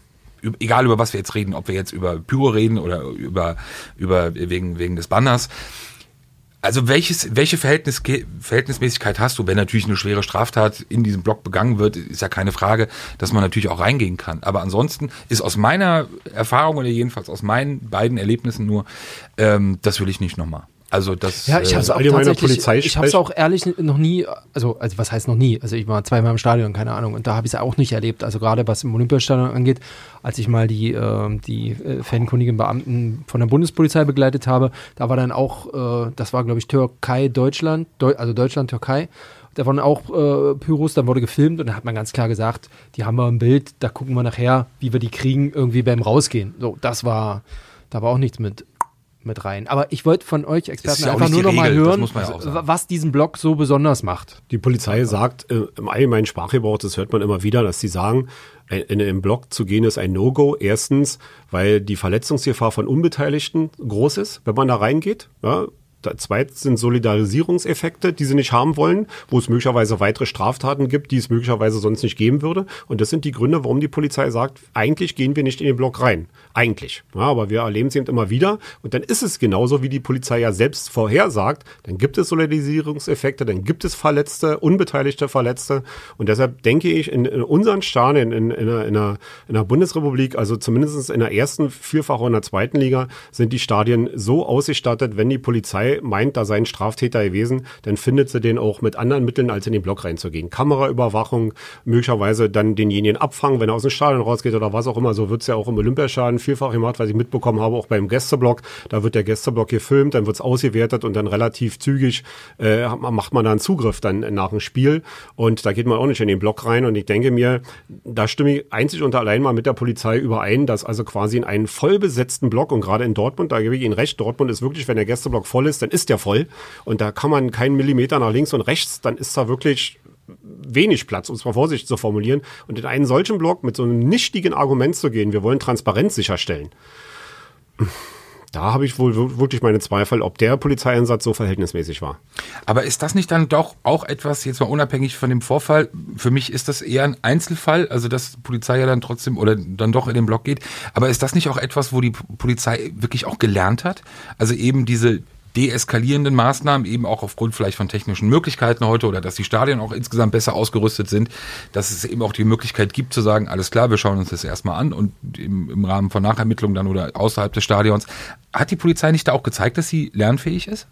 egal über was wir jetzt reden, ob wir jetzt über Pyro reden oder über, über wegen, wegen des Banners. Also welches, welche Verhältnis, Verhältnismäßigkeit hast du, wenn natürlich eine schwere Straftat in diesem Block begangen wird, ist ja keine Frage, dass man natürlich auch reingehen kann. Aber ansonsten ist aus meiner Erfahrung oder jedenfalls aus meinen beiden Erlebnissen nur, ähm, das will ich nicht nochmal. Also das. Ja, ich äh, habe es auch tatsächlich, ich habe es auch ehrlich noch nie, also, also was heißt noch nie? Also ich war zweimal im Stadion, keine Ahnung, und da habe ich es auch nicht erlebt. Also gerade was im Olympiastadion angeht, als ich mal die, äh, die äh, fankundigen Beamten von der Bundespolizei begleitet habe, da war dann auch, äh, das war glaube ich Türkei, Deutschland, Deu also Deutschland, Türkei. Da waren auch äh, Pyros, dann wurde gefilmt und da hat man ganz klar gesagt, die haben wir im Bild, da gucken wir nachher, wie wir die kriegen, irgendwie beim Rausgehen. So, das war, da war auch nichts mit mit rein. Aber ich wollte von euch Experten ja einfach nur noch mal Regel, das hören, muss man ja auch sagen. was diesen Blog so besonders macht. Die Polizei sagt äh, im allgemeinen Sprachgebrauch, das hört man immer wieder, dass sie sagen, in einen Block zu gehen ist ein No-Go. Erstens, weil die Verletzungsgefahr von Unbeteiligten groß ist, wenn man da reingeht. Ja. Zweitens sind Solidarisierungseffekte, die sie nicht haben wollen, wo es möglicherweise weitere Straftaten gibt, die es möglicherweise sonst nicht geben würde. Und das sind die Gründe, warum die Polizei sagt, eigentlich gehen wir nicht in den Block rein. Eigentlich. Ja, aber wir erleben es eben immer wieder. Und dann ist es genauso, wie die Polizei ja selbst vorhersagt. Dann gibt es Solidarisierungseffekte, dann gibt es Verletzte, unbeteiligte Verletzte. Und deshalb denke ich, in, in unseren Stadien, in, in, einer, in, einer, in der Bundesrepublik, also zumindest in der ersten, vielfach auch in der zweiten Liga, sind die Stadien so ausgestattet, wenn die Polizei meint, da sei ein Straftäter gewesen, dann findet sie den auch mit anderen Mitteln, als in den Block reinzugehen. Kameraüberwachung, möglicherweise dann denjenigen abfangen, wenn er aus dem Stadion rausgeht oder was auch immer. So wird's ja auch im Olympiastadion vielfach gemacht, was ich mitbekommen habe, auch beim Gästeblock. Da wird der Gästeblock gefilmt, dann wird's ausgewertet und dann relativ zügig äh, macht man da einen Zugriff dann nach dem Spiel. Und da geht man auch nicht in den Block rein. Und ich denke mir, da stimme ich einzig und allein mal mit der Polizei überein, dass also quasi in einen vollbesetzten Block und gerade in Dortmund, da gebe ich Ihnen recht, Dortmund ist wirklich, wenn der Gästeblock voll ist, dann ist der voll. Und da kann man keinen Millimeter nach links und rechts, dann ist da wirklich wenig Platz, um es mal vorsichtig zu formulieren. Und in einen solchen Block mit so einem nichtigen Argument zu gehen, wir wollen Transparenz sicherstellen. Da habe ich wohl wir- wirklich meine Zweifel, ob der Polizeieinsatz so verhältnismäßig war. Aber ist das nicht dann doch auch etwas, jetzt mal unabhängig von dem Vorfall, für mich ist das eher ein Einzelfall, also dass die Polizei ja dann trotzdem oder dann doch in den Block geht, aber ist das nicht auch etwas, wo die Polizei wirklich auch gelernt hat? Also eben diese deeskalierenden Maßnahmen, eben auch aufgrund vielleicht von technischen Möglichkeiten heute oder dass die Stadien auch insgesamt besser ausgerüstet sind, dass es eben auch die Möglichkeit gibt zu sagen, alles klar, wir schauen uns das erstmal an und im, im Rahmen von Nachermittlungen dann oder außerhalb des Stadions. Hat die Polizei nicht da auch gezeigt, dass sie lernfähig ist?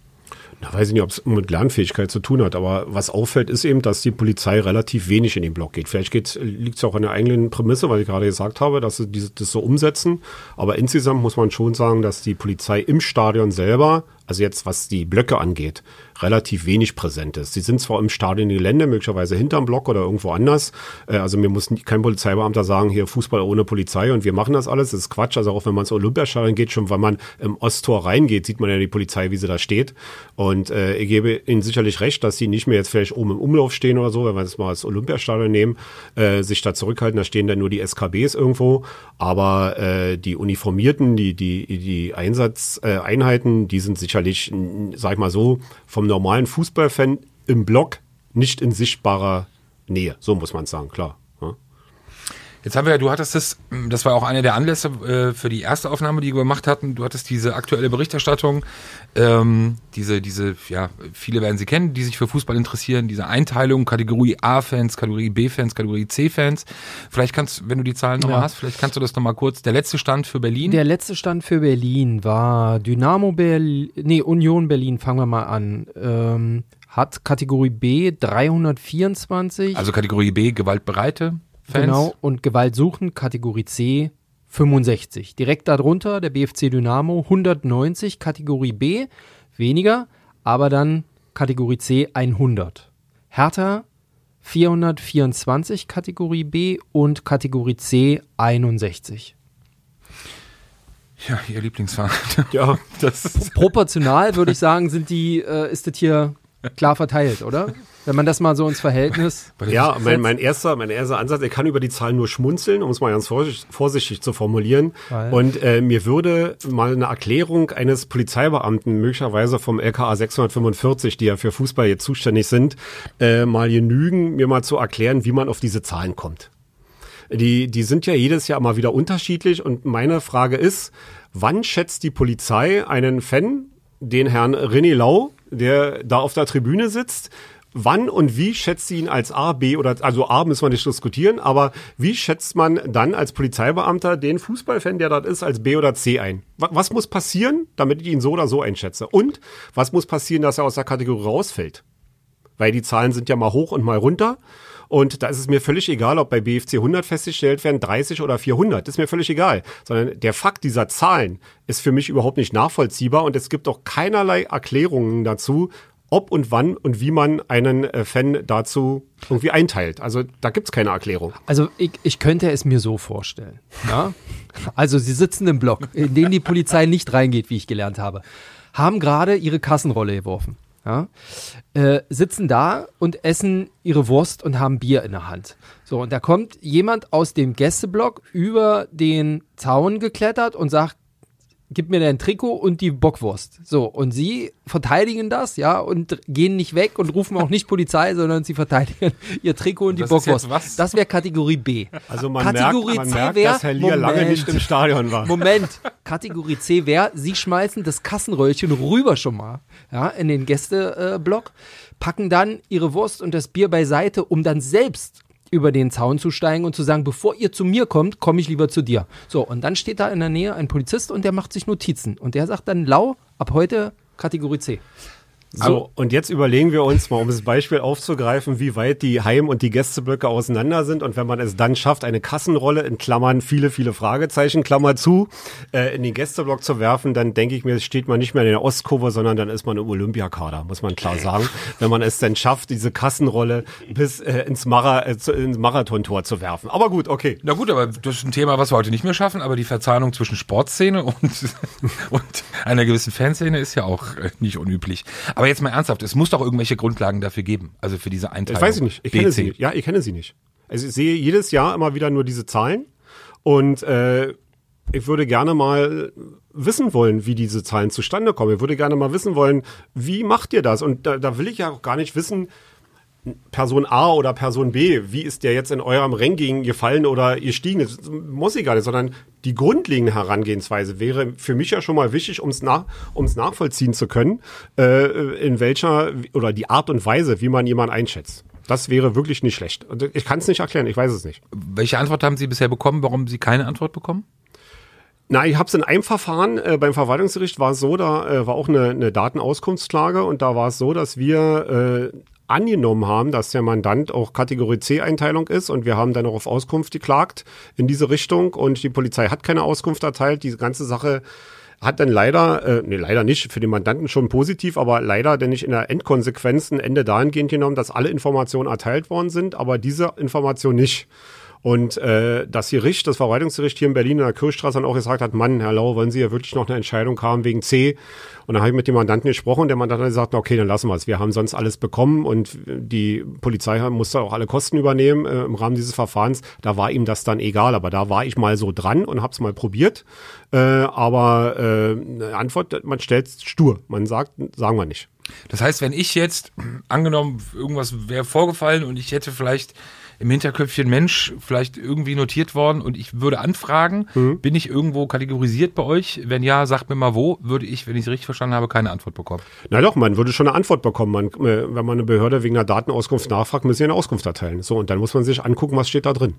Na, weiß ich nicht, ob es mit Lernfähigkeit zu tun hat, aber was auffällt, ist eben, dass die Polizei relativ wenig in den Block geht. Vielleicht liegt es auch an der eigenen Prämisse, weil ich gerade gesagt habe, dass sie diese, das so umsetzen. Aber insgesamt muss man schon sagen, dass die Polizei im Stadion selber, also jetzt was die Blöcke angeht, relativ wenig präsent ist. Sie sind zwar im Stadiongelände, möglicherweise hinterm Block oder irgendwo anders. Äh, Also mir muss kein Polizeibeamter sagen, hier Fußball ohne Polizei und wir machen das alles. Das ist Quatsch. Also auch wenn man ins Olympiastadion geht, schon wenn man im Osttor reingeht, sieht man ja die Polizei, wie sie da steht. Und äh, ich gebe Ihnen sicherlich recht, dass sie nicht mehr jetzt vielleicht oben im Umlauf stehen oder so, wenn wir das mal als Olympiastadion nehmen, äh, sich da zurückhalten. Da stehen dann nur die SKBs irgendwo. Aber äh, die Uniformierten, die, die, die Einsatzeinheiten, äh, die sind sicherlich, sag ich mal so, vom normalen Fußballfan im Block nicht in sichtbarer Nähe. So muss man sagen, klar. Jetzt haben wir ja, du hattest das, das war auch einer der Anlässe äh, für die erste Aufnahme, die wir gemacht hatten. Du hattest diese aktuelle Berichterstattung, ähm, diese, diese, ja, viele werden sie kennen, die sich für Fußball interessieren, diese Einteilung, Kategorie A-Fans, Kategorie B-Fans, Kategorie C-Fans. Vielleicht kannst, wenn du die Zahlen nochmal Ja. hast, vielleicht kannst du das nochmal kurz. Der letzte Stand für Berlin. Der letzte Stand für Berlin war Dynamo Berlin, nee, Union Berlin, fangen wir mal an. Ähm, hat Kategorie B 324. also Kategorie B, gewaltbereite Fans. Genau, und Gewalt suchen, Kategorie C 65. Direkt darunter der BFC Dynamo 190, Kategorie B weniger, aber dann Kategorie C 100. Hertha 424, Kategorie B und Kategorie C 61. Ja, ihr Lieblingsverein. Ja, Das ist, Proportional würde ich sagen, sind die, äh, ist das hier klar verteilt, oder? Wenn man das mal so ins Verhältnis. Ja, mein, mein, erster, mein erster Ansatz, ich kann über die Zahlen nur schmunzeln, um es mal ganz vorsichtig, vorsichtig zu formulieren. Weil? Und äh, mir würde mal eine Erklärung eines Polizeibeamten, möglicherweise vom LKA 645, die ja für Fußball jetzt zuständig sind, äh, mal genügen, mir mal zu erklären, wie man auf diese Zahlen kommt. Die, die sind ja jedes Jahr mal wieder unterschiedlich und meine Frage ist, wann schätzt die Polizei einen Fan, den Herrn René Lau, der da auf der Tribüne sitzt, wann und wie schätzt sie ihn als A, B oder also A müssen wir nicht diskutieren, aber wie schätzt man dann als Polizeibeamter den Fußballfan, der dort ist, als B oder C ein? Was muss passieren, damit ich ihn so oder so einschätze? Und was muss passieren, dass er aus der Kategorie rausfällt? Weil die Zahlen sind ja mal hoch und mal runter. Und da ist es mir völlig egal, ob bei BFC 100 festgestellt werden, 30 oder 400. Das ist mir völlig egal. Sondern der Fakt dieser Zahlen ist für mich überhaupt nicht nachvollziehbar und es gibt auch keinerlei Erklärungen dazu, ob und wann und wie man einen äh, Fan dazu irgendwie einteilt. Also da gibt's keine Erklärung. Also ich, ich könnte es mir so vorstellen. Ja? Also sie sitzen im Block, in den die Polizei nicht reingeht, wie ich gelernt habe, haben gerade ihre Kassenrolle geworfen. Ja? Äh, sitzen da und essen ihre Wurst und haben Bier in der Hand. So, und da kommt jemand aus dem Gästeblock über den Zaun geklettert und sagt, gib mir dein Trikot und die Bockwurst. So, und sie verteidigen das, ja, und gehen nicht weg und rufen auch nicht Polizei, sondern sie verteidigen ihr Trikot und die Das ist Bockwurst. was? Das wäre Kategorie B. Also man Kategorie merkt, man C merkt wär- dass Herr Lier lange Moment. nicht im Stadion war. Moment, Kategorie C wäre, sie schmeißen das Kassenröllchen rüber schon mal, ja, in den Gästeblock, packen dann ihre Wurst und das Bier beiseite, um dann selbst über den Zaun zu steigen und zu sagen, bevor ihr zu mir kommt, komme ich lieber zu dir. So, und dann steht da in der Nähe ein Polizist und der macht sich Notizen. Und der sagt dann lau, ab heute Kategorie C. So, und jetzt überlegen wir uns mal, um das Beispiel aufzugreifen, wie weit die Heim- und die Gästeblöcke auseinander sind. Und wenn man es dann schafft, eine Kassenrolle in Klammern, viele, viele Fragezeichen, Klammer zu, äh, in den Gästeblock zu werfen, dann denke ich mir, steht man nicht mehr in der Ostkurve, sondern dann ist man im Olympiakader, muss man klar sagen. wenn man es dann schafft, diese Kassenrolle bis äh, ins, Mara äh, zu, ins Marathontor zu werfen. Aber gut, okay. Na gut, aber das ist ein Thema, was wir heute nicht mehr schaffen, aber die Verzahnung zwischen Sportszene und, und einer gewissen Fanszene ist ja auch äh, nicht unüblich. Aber jetzt mal ernsthaft, es muss doch irgendwelche Grundlagen dafür geben, also für diese Einteilung. Ich weiß ich nicht. Ich kenne BC. sie nicht. Ja, ich kenne sie nicht. Also ich sehe jedes Jahr immer wieder nur diese Zahlen und äh, ich würde gerne mal wissen wollen, wie diese Zahlen zustande kommen. Ich würde gerne mal wissen wollen, wie macht ihr das? Und da, da will ich ja auch gar nicht wissen, Person A oder Person B, wie ist der jetzt in eurem Ranking gefallen oder gestiegen? Das muss ich gar nicht, sondern die grundlegende Herangehensweise wäre für mich ja schon mal wichtig, um es nach, um's nachvollziehen zu können, äh, in welcher oder die Art und Weise, wie man jemanden einschätzt. Das wäre wirklich nicht schlecht. Ich kann es nicht erklären, ich weiß es nicht. Welche Antwort haben Sie bisher bekommen, warum Sie keine Antwort bekommen? Na, ich habe es in einem Verfahren äh, beim Verwaltungsgericht war es so, da äh, war auch eine, eine Datenauskunftsklage und da war es so, dass wir äh, angenommen haben, dass der Mandant auch Kategorie C-Einteilung ist und wir haben dann auch auf Auskunft geklagt in diese Richtung und die Polizei hat keine Auskunft erteilt. Diese ganze Sache hat dann leider, äh, nee, leider nicht, für den Mandanten schon positiv, aber leider denn nicht in der Endkonsequenz ein Ende dahingehend genommen, dass alle Informationen erteilt worden sind, aber diese Information nicht. Und äh, das Gericht, das Verwaltungsgericht hier in Berlin in der Kirchstraße dann auch gesagt hat, Mann, Herr Lau, wollen Sie ja wirklich noch eine Entscheidung haben wegen C? Und dann habe ich mit dem Mandanten gesprochen und der Mandant hat gesagt, okay, dann lassen wir es. Wir haben sonst alles bekommen und die Polizei musste auch alle Kosten übernehmen äh, im Rahmen dieses Verfahrens. Da war ihm das dann egal, aber da war ich mal so dran und habe es mal probiert. Äh, aber äh, eine Antwort, man stellt stur. Man sagt, sagen wir nicht. Das heißt, wenn ich jetzt, angenommen, irgendwas wäre vorgefallen und ich hätte vielleicht im Hinterköpfchen Mensch vielleicht irgendwie notiert worden und ich würde anfragen, Mhm. bin ich irgendwo kategorisiert bei euch? Wenn ja, sagt mir mal wo, würde ich, wenn ich es richtig verstanden habe, keine Antwort bekommen. Na doch, man würde schon eine Antwort bekommen. Man, äh, wenn man eine Behörde wegen einer Datenauskunft nachfragt, müssen sie eine Auskunft erteilen. So, und dann muss man sich angucken, was steht da drin.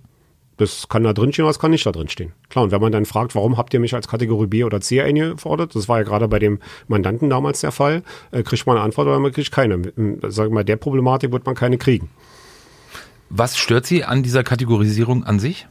Das kann da drin stehen, was kann nicht da drin stehen. Klar, und wenn man dann fragt, warum habt ihr mich als Kategorie B oder C eingefordert, das war ja gerade bei dem Mandanten damals der Fall, äh, kriegt man eine Antwort oder man kriegt keine. Ähm, Sag mal, der Problematik wird man keine kriegen. Was stört Sie an dieser Kategorisierung an sich?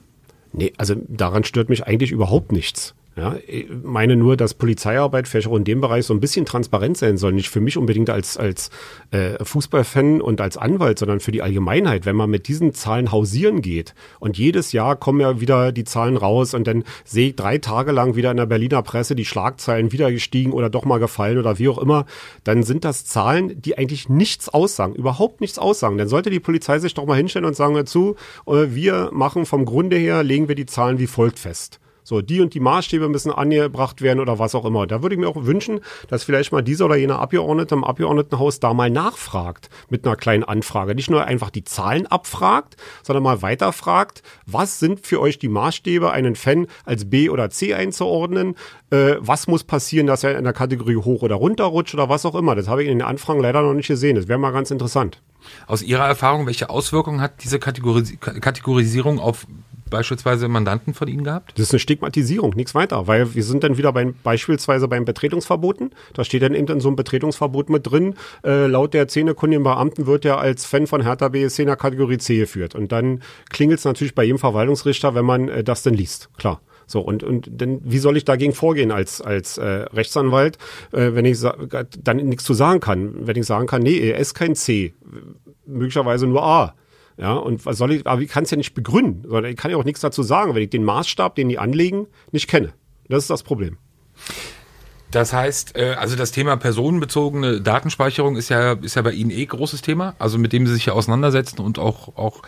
Nee, also daran stört mich eigentlich überhaupt nichts. Ja, ich meine nur, dass Polizeiarbeit vielleicht auch in dem Bereich so ein bisschen transparent sein soll. Nicht für mich unbedingt als, als äh, Fußballfan und als Anwalt, sondern für die Allgemeinheit. Wenn man mit diesen Zahlen hausieren geht und jedes Jahr kommen ja wieder die Zahlen raus und dann sehe ich drei Tage lang wieder in der Berliner Presse die Schlagzeilen wieder gestiegen oder doch mal gefallen oder wie auch immer, dann sind das Zahlen, die eigentlich nichts aussagen, überhaupt nichts aussagen. Dann sollte die Polizei sich doch mal hinstellen und sagen dazu, äh, wir machen vom Grunde her, legen wir die Zahlen wie folgt fest. So, die und die Maßstäbe müssen angebracht werden oder was auch immer. Da würde ich mir auch wünschen, dass vielleicht mal dieser oder jener Abgeordnete im Abgeordnetenhaus da mal nachfragt mit einer kleinen Anfrage. Nicht nur einfach die Zahlen abfragt, sondern mal weiterfragt, was sind für euch die Maßstäbe, einen Fan als B oder C einzuordnen? Äh, was muss passieren, dass er in der Kategorie hoch oder runter rutscht oder was auch immer? Das habe ich in den Anfragen leider noch nicht gesehen. Das wäre mal ganz interessant. Aus Ihrer Erfahrung, welche Auswirkungen hat diese Kategoris Kategorisierung auf beispielsweise Mandanten von Ihnen gehabt? Das ist eine Stigmatisierung, nichts weiter, weil wir sind dann wieder beim, beispielsweise beim Betretungsverboten. Da steht dann eben in so einem Betretungsverbot mit drin, äh, laut der zehnekundigen Beamten wird er als Fan von Hertha BSC in der Kategorie C geführt. Und dann klingelt es natürlich bei jedem Verwaltungsrichter, wenn man äh, das denn liest, klar. So, und, und denn wie soll ich dagegen vorgehen als, als äh, Rechtsanwalt, äh, wenn ich dann nichts zu sagen kann? Wenn ich sagen kann, nee, er ist kein C, möglicherweise nur A. Ja, und was soll ich, aber ich kann es ja nicht begründen, sondern ich kann ja auch nichts dazu sagen, wenn ich den Maßstab, den die anlegen, nicht kenne. Das ist das Problem. Das heißt, äh, also das Thema personenbezogene Datenspeicherung ist ja, ist ja bei Ihnen eh großes Thema, also mit dem Sie sich ja auseinandersetzen und auch, auch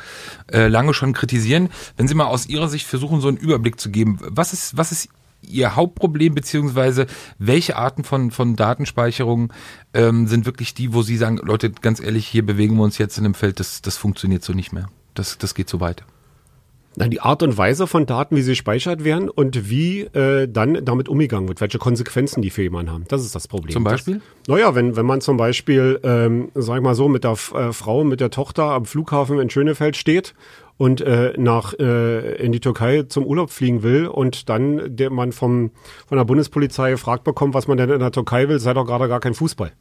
äh, lange schon kritisieren. Wenn Sie mal aus Ihrer Sicht versuchen, so einen Überblick zu geben, was ist, was ist Ihr Hauptproblem, beziehungsweise welche Arten von, von Datenspeicherung ähm, sind wirklich die, wo Sie sagen, Leute, ganz ehrlich, hier bewegen wir uns jetzt in einem Feld, das, das funktioniert so nicht mehr. Das, das geht so weit. Na, die Art und Weise von Daten, wie sie gespeichert werden und wie äh, dann damit umgegangen wird, welche Konsequenzen die für jemanden haben. Das ist das Problem. Zum Beispiel? Naja, wenn, wenn man zum Beispiel, ähm, sag ich mal so, mit der äh, Frau, mit der Tochter am Flughafen in Schönefeld steht und äh, nach äh, in die Türkei zum Urlaub fliegen will und dann der man vom von der Bundespolizei gefragt bekommt, was man denn in der Türkei will, sei doch gerade gar kein Fußball.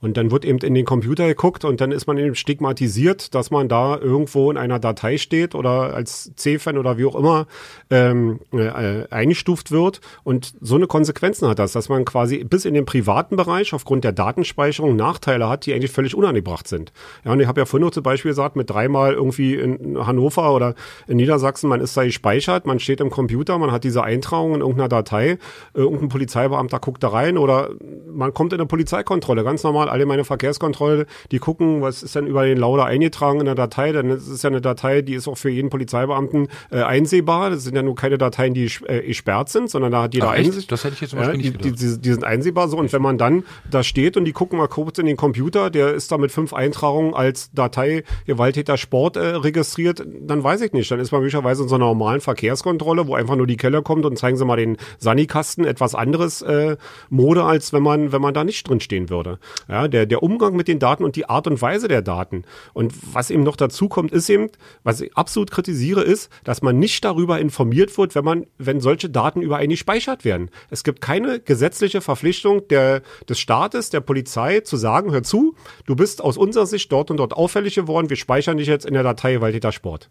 Und dann wird eben in den Computer geguckt und dann ist man eben stigmatisiert, dass man da irgendwo in einer Datei steht oder als C-Fan oder wie auch immer ähm, äh, eingestuft wird. Und so eine Konsequenzen hat das, dass man quasi bis in den privaten Bereich aufgrund der Datenspeicherung Nachteile hat, die eigentlich völlig unangebracht sind. Ja, und ich habe ja vorhin noch zum Beispiel gesagt, mit dreimal irgendwie in Hannover oder in Niedersachsen, man ist da gespeichert, man steht im Computer, man hat diese Eintragung in irgendeiner Datei, irgendein Polizeibeamter guckt da rein oder man kommt in eine Polizeikontrolle, ganz normal alle meine Verkehrskontrolle, die gucken, was ist denn über den Lauder eingetragen in der Datei, denn es ist ja eine Datei, die ist auch für jeden Polizeibeamten äh, einsehbar. Das sind ja nur keine Dateien, die äh, gesperrt sind, sondern da hat jeder Einsicht. Das hätte ich jetzt zum Beispiel ja, nicht. Die, die, die sind einsehbar so und wenn man dann da steht und die gucken mal kurz in den Computer, der ist da mit fünf Eintragungen als Datei Gewalttäter Sport äh, registriert, dann weiß ich nicht. Dann ist man möglicherweise in so einer normalen Verkehrskontrolle, wo einfach nur die Keller kommt und zeigen sie mal den Sanikasten, etwas anderes äh, Mode, als wenn man, wenn man da nicht drin stehen würde. Ja, der, der Umgang mit den Daten und die Art und Weise der Daten. Und was eben noch dazu kommt, ist eben, was ich absolut kritisiere, ist, dass man nicht darüber informiert wird, wenn man, wenn solche Daten über einen gespeichert werden. Es gibt keine gesetzliche Verpflichtung der, des Staates, der Polizei zu sagen, hör zu, du bist aus unserer Sicht dort und dort auffällig geworden, wir speichern dich jetzt in der Datei Waldtäter Sport.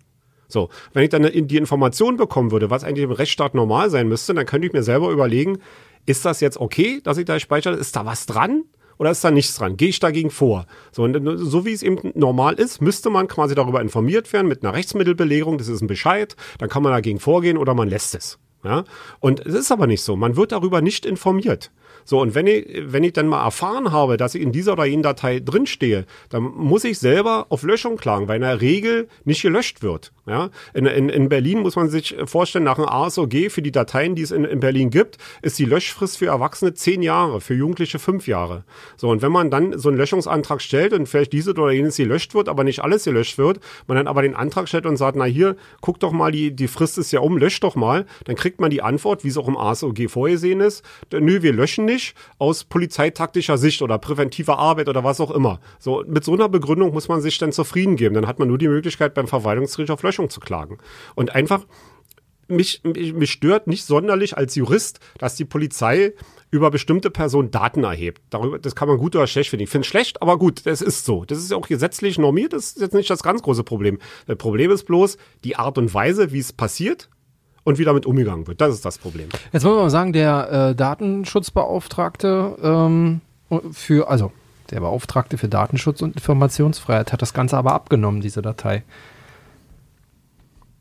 So, wenn ich dann die Information bekommen würde, was eigentlich im Rechtsstaat normal sein müsste, dann könnte ich mir selber überlegen, ist das jetzt okay, dass ich da speichere? Ist da was dran? Oder ist da nichts dran? Gehe ich dagegen vor? So, so wie es eben normal ist, müsste man quasi darüber informiert werden mit einer Rechtsmittelbelegung. Das ist ein Bescheid. Dann kann man dagegen vorgehen oder man lässt es. Ja? Und es ist aber nicht so. Man wird darüber nicht informiert. So, und wenn ich, wenn ich dann mal erfahren habe, dass ich in dieser oder jenen Datei drinstehe, dann muss ich selber auf Löschung klagen, weil in der Regel nicht gelöscht wird. Ja? In, in, in Berlin muss man sich vorstellen, nach einem ASOG für die Dateien, die es in, in Berlin gibt, ist die Löschfrist für Erwachsene zehn Jahre, für Jugendliche fünf Jahre. So, und wenn man dann so einen Löschungsantrag stellt und vielleicht diese oder jenes gelöscht wird, aber nicht alles gelöscht wird, man dann aber den Antrag stellt und sagt, na hier, guck doch mal, die, die Frist ist ja um, lösch doch mal, dann kriegt man die Antwort, wie es auch im ASOG vorgesehen ist, nö, wir löschen nicht aus polizeitaktischer Sicht oder präventiver Arbeit oder was auch immer. So, mit so einer Begründung muss man sich dann zufrieden geben. Dann hat man nur die Möglichkeit, beim Verwaltungsgericht auf Löschung zu klagen. Und einfach, mich, mich, mich stört nicht sonderlich als Jurist, dass die Polizei über bestimmte Personen Daten erhebt. Darüber, das kann man gut oder schlecht finden. Ich finde es schlecht, aber gut, das ist so. Das ist ja auch gesetzlich normiert, das ist jetzt nicht das ganz große Problem. Das Problem ist bloß die Art und Weise, wie es passiert und wie damit umgegangen wird. Das ist das Problem. Jetzt muss man mal sagen, der äh, Datenschutzbeauftragte ähm, für, also der Beauftragte für Datenschutz und Informationsfreiheit hat das Ganze aber abgenommen, diese Datei.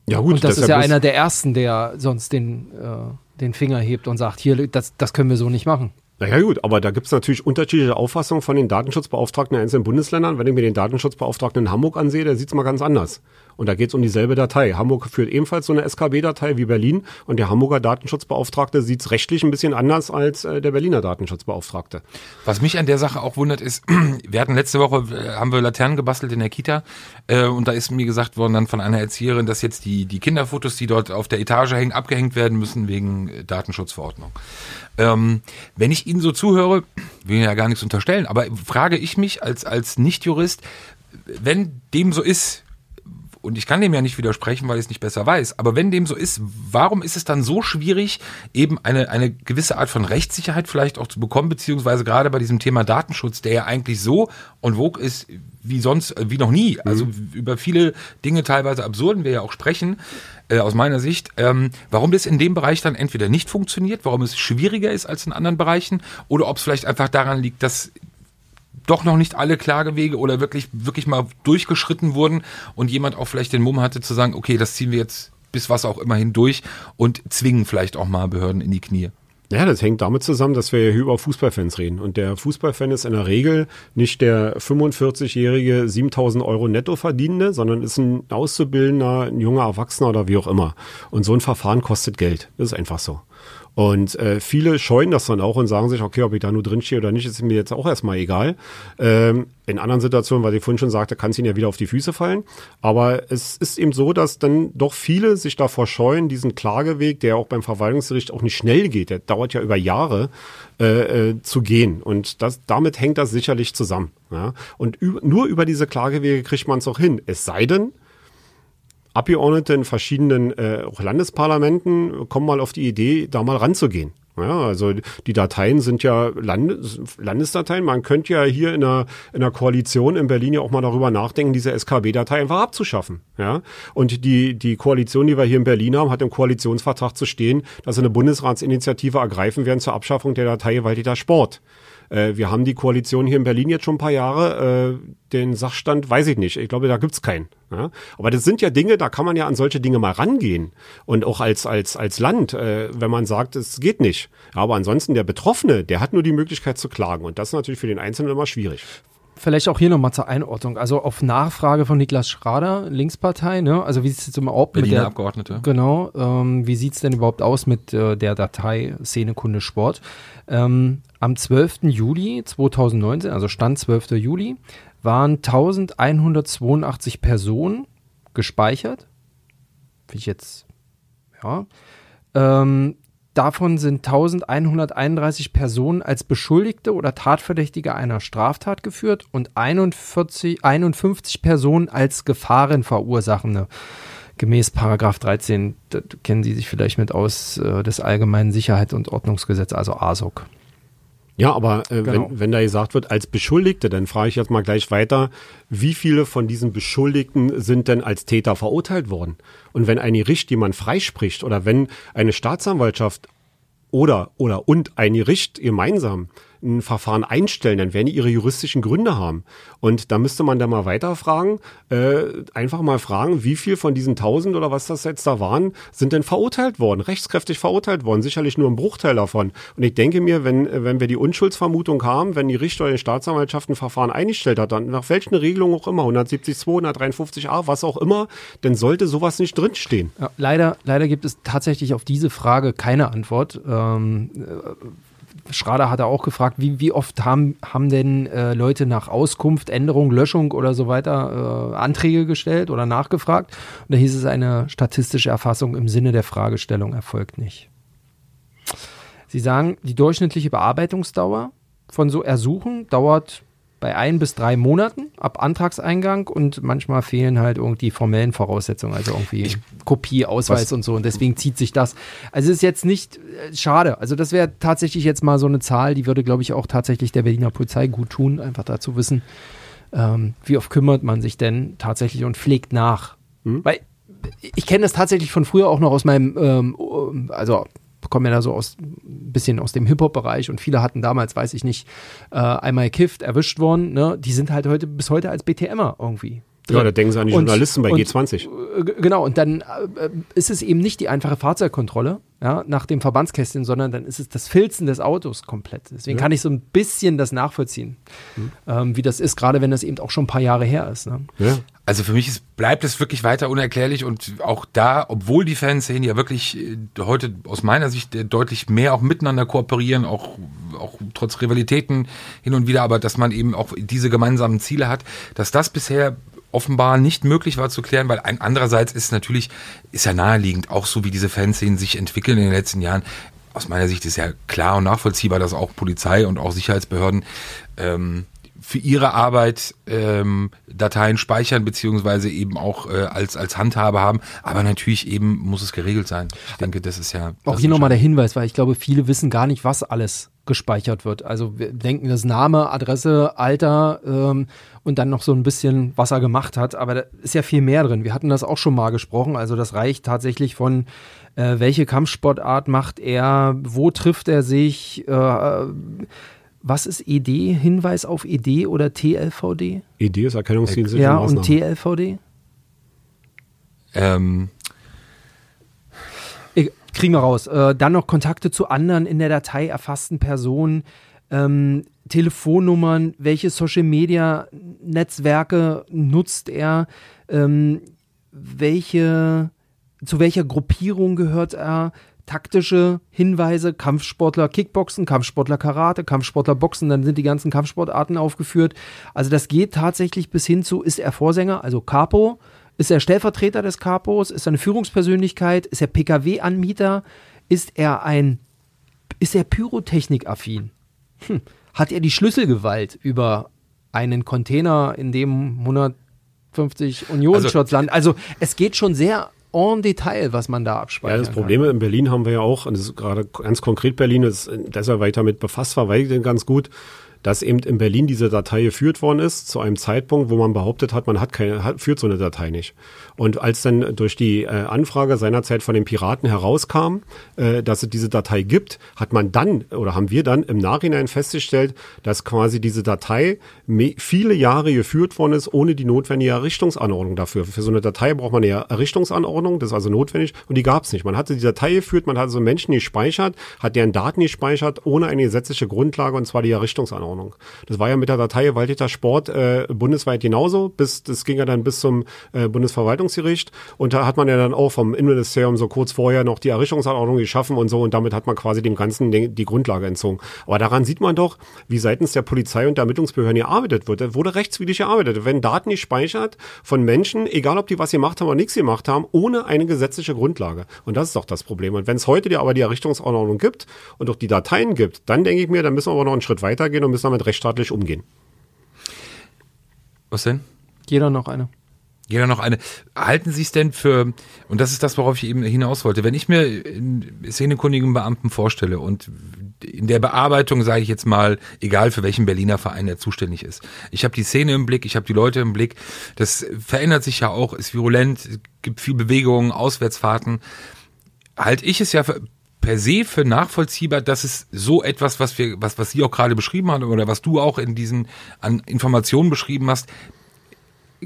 Ja gut, und das ist ja einer der ersten, der sonst den, äh, den Finger hebt und sagt, hier, das, das können wir so nicht machen. Naja gut, aber da gibt es natürlich unterschiedliche Auffassungen von den Datenschutzbeauftragten in einzelnen Bundesländern. Wenn ich mir den Datenschutzbeauftragten in Hamburg ansehe, der sieht es mal ganz anders. Und da geht es um dieselbe Datei. Hamburg führt ebenfalls so eine SKB-Datei wie Berlin und der Hamburger Datenschutzbeauftragte sieht es rechtlich ein bisschen anders als äh, der Berliner Datenschutzbeauftragte. Was mich an der Sache auch wundert ist, wir hatten letzte Woche, äh, haben wir Laternen gebastelt in der Kita äh, und da ist mir gesagt worden dann von einer Erzieherin, dass jetzt die, die Kinderfotos, die dort auf der Etage hängen, abgehängt werden müssen wegen äh, Datenschutzverordnung. Ähm, wenn ich Ihnen so zuhöre, will ich ja gar nichts unterstellen, aber frage ich mich als, als Nicht-Jurist, wenn dem so ist, und ich kann dem ja nicht widersprechen, weil ich es nicht besser weiß, aber wenn dem so ist, warum ist es dann so schwierig, eben eine, eine gewisse Art von Rechtssicherheit vielleicht auch zu bekommen, beziehungsweise gerade bei diesem Thema Datenschutz, der ja eigentlich so und wog ist wie sonst, wie noch nie, also mhm. über viele Dinge teilweise absurden wir ja auch sprechen, äh, aus meiner Sicht, ähm, warum das in dem Bereich dann entweder nicht funktioniert, warum es schwieriger ist als in anderen Bereichen oder ob es vielleicht einfach daran liegt, dass doch noch nicht alle Klagewege oder wirklich, wirklich mal durchgeschritten wurden und jemand auch vielleicht den Mumm hatte zu sagen, okay, das ziehen wir jetzt bis was auch immer hindurch und zwingen vielleicht auch mal Behörden in die Knie. Ja, das hängt damit zusammen, dass wir hier über Fußballfans reden. Und der Fußballfan ist in der Regel nicht der 45-jährige 7000 Euro netto verdienende, sondern ist ein Auszubildender, ein junger Erwachsener oder wie auch immer. Und so ein Verfahren kostet Geld. Das ist einfach so. Und äh, viele scheuen das dann auch und sagen sich, okay, ob ich da nur drin stehe oder nicht, ist mir jetzt auch erstmal egal. Ähm, in anderen Situationen, weil ich vorhin schon sagte, kann es ihnen ja wieder auf die Füße fallen. Aber es ist eben so, dass dann doch viele sich davor scheuen, diesen Klageweg, der auch beim Verwaltungsgericht auch nicht schnell geht, der dauert ja über Jahre, äh, äh, zu gehen. Und das, damit hängt das sicherlich zusammen. Ja? Und nur über diese Klagewege kriegt man es auch hin. Es sei denn, Abgeordnete in verschiedenen äh, Landesparlamenten kommen mal auf die Idee, da mal ranzugehen. Ja, also die Dateien sind ja Landes Landesdateien. Man könnte ja hier in einer, in einer Koalition in Berlin ja auch mal darüber nachdenken, diese SKB-Datei einfach abzuschaffen. Ja, und die, die Koalition, die wir hier in Berlin haben, hat im Koalitionsvertrag zu stehen, dass sie eine Bundesratsinitiative ergreifen werden zur Abschaffung der Datei Gewaltiger Sport. Äh, wir haben die Koalition hier in Berlin jetzt schon ein paar Jahre. Äh, den Sachstand weiß ich nicht. Ich glaube, da gibt's keinen. Ja? Aber das sind ja Dinge, da kann man ja an solche Dinge mal rangehen. Und auch als, als, als Land, äh, wenn man sagt, es geht nicht. Aber ansonsten der Betroffene, der hat nur die Möglichkeit zu klagen. Und das ist natürlich für den Einzelnen immer schwierig. Vielleicht auch hier nochmal zur Einordnung. Also auf Nachfrage von Niklas Schrader, Linkspartei, ne? Also wie sieht es jetzt überhaupt Berliner mit der Abgeordnete. Genau, ähm, wie sieht es denn überhaupt aus mit äh, der Datei Szenekunde Sport? Ähm, am 12. Juli 2019, also Stand 12. Juli, waren 1182 Personen gespeichert. Finde ich jetzt, ja. Ähm, davon sind 1131 Personen als Beschuldigte oder Tatverdächtige einer Straftat geführt und 41, 51 Personen als Gefahrenverursachende. Gemäß Paragraph 13, da kennen Sie sich vielleicht mit aus, äh, des Allgemeinen Sicherheits- und Ordnungsgesetzes, also ASOK. Ja, aber äh, genau. wenn, wenn da gesagt wird, als Beschuldigte, dann frage ich jetzt mal gleich weiter, wie viele von diesen Beschuldigten sind denn als Täter verurteilt worden? Und wenn ein Gericht jemand freispricht oder wenn eine Staatsanwaltschaft oder, oder und ein Gericht gemeinsam ein Verfahren einstellen, dann werden die ihre juristischen Gründe haben. Und da müsste man da mal weiterfragen, äh, einfach mal fragen, wie viel von diesen tausend oder was das jetzt da waren, sind denn verurteilt worden, rechtskräftig verurteilt worden? Sicherlich nur ein Bruchteil davon. Und ich denke mir, wenn, wenn wir die Unschuldsvermutung haben, wenn die Richter oder die Staatsanwaltschaft ein Verfahren eingestellt hat, dann nach welchen Regelungen auch immer, 172, 153a, was auch immer, dann sollte sowas nicht drinstehen. Ja, leider, leider gibt es tatsächlich auf diese Frage keine Antwort. Ähm, Schrader hat auch gefragt, wie, wie oft haben, haben denn äh, Leute nach Auskunft, Änderung, Löschung oder so weiter äh, Anträge gestellt oder nachgefragt? Und da hieß es, eine statistische Erfassung im Sinne der Fragestellung erfolgt nicht. Sie sagen, die durchschnittliche Bearbeitungsdauer von so Ersuchen dauert bei ein bis drei Monaten ab Antragseingang und manchmal fehlen halt irgendwie formellen Voraussetzungen, also irgendwie ich, Kopie, Ausweis was? und so und deswegen zieht sich das. Also es ist jetzt nicht äh, schade. Also das wäre tatsächlich jetzt mal so eine Zahl, die würde, glaube ich, auch tatsächlich der Berliner Polizei gut tun, einfach dazu wissen, ähm, wie oft kümmert man sich denn tatsächlich und pflegt nach. Hm? Weil ich kenne das tatsächlich von früher auch noch aus meinem, ähm, also komme ja da so aus ein bisschen aus dem Hip-Hop-Bereich und viele hatten damals, weiß ich nicht, äh, einmal gekifft, erwischt worden, ne? Die sind halt heute bis heute als BTMer irgendwie. Drin. Ja, da denken sie an die und, Journalisten bei und, G20. Äh, genau, und dann äh, ist es eben nicht die einfache Fahrzeugkontrolle, ja, nach dem Verbandskästchen, sondern dann ist es das Filzen des Autos komplett. Deswegen kann ich so ein bisschen das nachvollziehen, ähm, wie das ist, gerade wenn das eben auch schon ein paar Jahre her ist. Ne? Ja. Also für mich ist, bleibt es wirklich weiter unerklärlich und auch da, obwohl die Fanszenen ja wirklich äh, heute aus meiner Sicht äh, deutlich mehr auch miteinander kooperieren, auch, auch trotz Rivalitäten hin und wieder, aber dass man eben auch diese gemeinsamen Ziele hat, dass das bisher offenbar nicht möglich war zu klären, weil ein andererseits ist natürlich, ist ja naheliegend, auch so wie diese Fanszenen sich entwickeln in den letzten Jahren, aus meiner Sicht ist ja klar und nachvollziehbar, dass auch Polizei und auch Sicherheitsbehörden ähm, für ihre Arbeit ähm, Dateien speichern beziehungsweise eben auch äh, als als Handhabe haben. Aber natürlich eben muss es geregelt sein. Ich denke, das ist ja Auch hier nochmal der. Hinweis, weil ich glaube, viele wissen gar nicht, was alles gespeichert wird. Also wir denken, das Name, Adresse, Alter ähm, und dann noch so ein bisschen, was er gemacht hat. Aber da ist ja viel mehr drin. Wir hatten das auch schon mal gesprochen. Also das reicht tatsächlich von, äh, welche Kampfsportart macht er, wo trifft er sich, äh, was ist ED, Hinweis auf ED oder TLVD? Idee ist erkennungsdienstliche Ja, und. TLVD? Ähm, Ich- Kriegen wir raus. Äh, dann noch Kontakte zu anderen in der Datei erfassten Personen, ähm, Telefonnummern, welche Social Media Netzwerke nutzt er, ähm, welche, zu welcher Gruppierung gehört er, taktische Hinweise, Kampfsportler Kickboxen, Kampfsportler Karate, Kampfsportler Boxen, dann sind die ganzen Kampfsportarten aufgeführt. Also das geht tatsächlich bis hin zu, ist er Vorsänger, also Capo, ist er Stellvertreter des Capos, ist er eine Führungspersönlichkeit, ist er Pkw-Anbieter, ist er ein, ist er Pyrotechnik-affin? Hm. Hat er die Schlüsselgewalt über einen Container, in dem 150 Unionsschutz landen? Also es geht schon sehr en Detail, was man da Ja, abspeichern das Problem in Berlin haben wir ja auch, und das ist gerade ganz konkret Berlin, ist deshalb weiter mit befasst war, weil ich ganz gut, dass eben in Berlin diese Datei geführt worden ist, zu einem Zeitpunkt, wo man behauptet hat, man hat keine, hat, führt so eine Datei nicht. Und als dann durch die äh, Anfrage seinerzeit von den Piraten herauskam, äh, dass es diese Datei gibt, hat man dann oder haben wir dann im Nachhinein festgestellt, dass quasi diese Datei viele Jahre geführt worden ist, ohne die notwendige Errichtungsanordnung dafür. Für so eine Datei braucht man eine Errichtungsanordnung, das ist also notwendig und die gab es nicht. Man hatte die Datei geführt, man hatte so Menschen gespeichert, hat deren Daten gespeichert, ohne eine gesetzliche Grundlage und zwar die Errichtungsanordnung. Das war ja mit der Datei Gewalttäter Sport äh, bundesweit genauso, bis das ging ja dann bis zum äh, Bundesverwaltungsgericht und da hat man ja dann auch vom Innenministerium so kurz vorher noch die Errichtungsanordnung geschaffen und so und damit hat man quasi dem Ganzen die, Grundlage entzogen. Aber daran sieht man doch, wie seitens der Polizei und der Ermittlungsbehörden gearbeitet wird. Da wurde rechtswidrig gearbeitet. Werden Daten gespeichert von Menschen, egal ob die was gemacht haben oder nichts gemacht haben, ohne eine gesetzliche Grundlage. Und das ist doch das Problem. Und wenn es heute aber die Errichtungsanordnung gibt und auch die Dateien gibt, dann denke ich mir, dann müssen wir aber noch einen Schritt weitergehen und müssen damit rechtsstaatlich umgehen. was denn? Jeder noch eine. Jeder noch eine. Halten Sie es denn für, und das ist das, worauf ich eben hinaus wollte, wenn ich mir einen szenekundigen Beamten vorstelle und in der Bearbeitung, sage ich jetzt mal, egal für welchen Berliner Verein er zuständig ist. Ich habe die Szene im Blick, ich habe die Leute im Blick. Das verändert sich ja auch, ist virulent, es gibt viel Bewegung, Auswärtsfahrten. Halte ich es ja für, per se für nachvollziehbar, dass es so etwas, was wir, was, was Sie auch gerade beschrieben haben oder was du auch in diesen an Informationen beschrieben hast,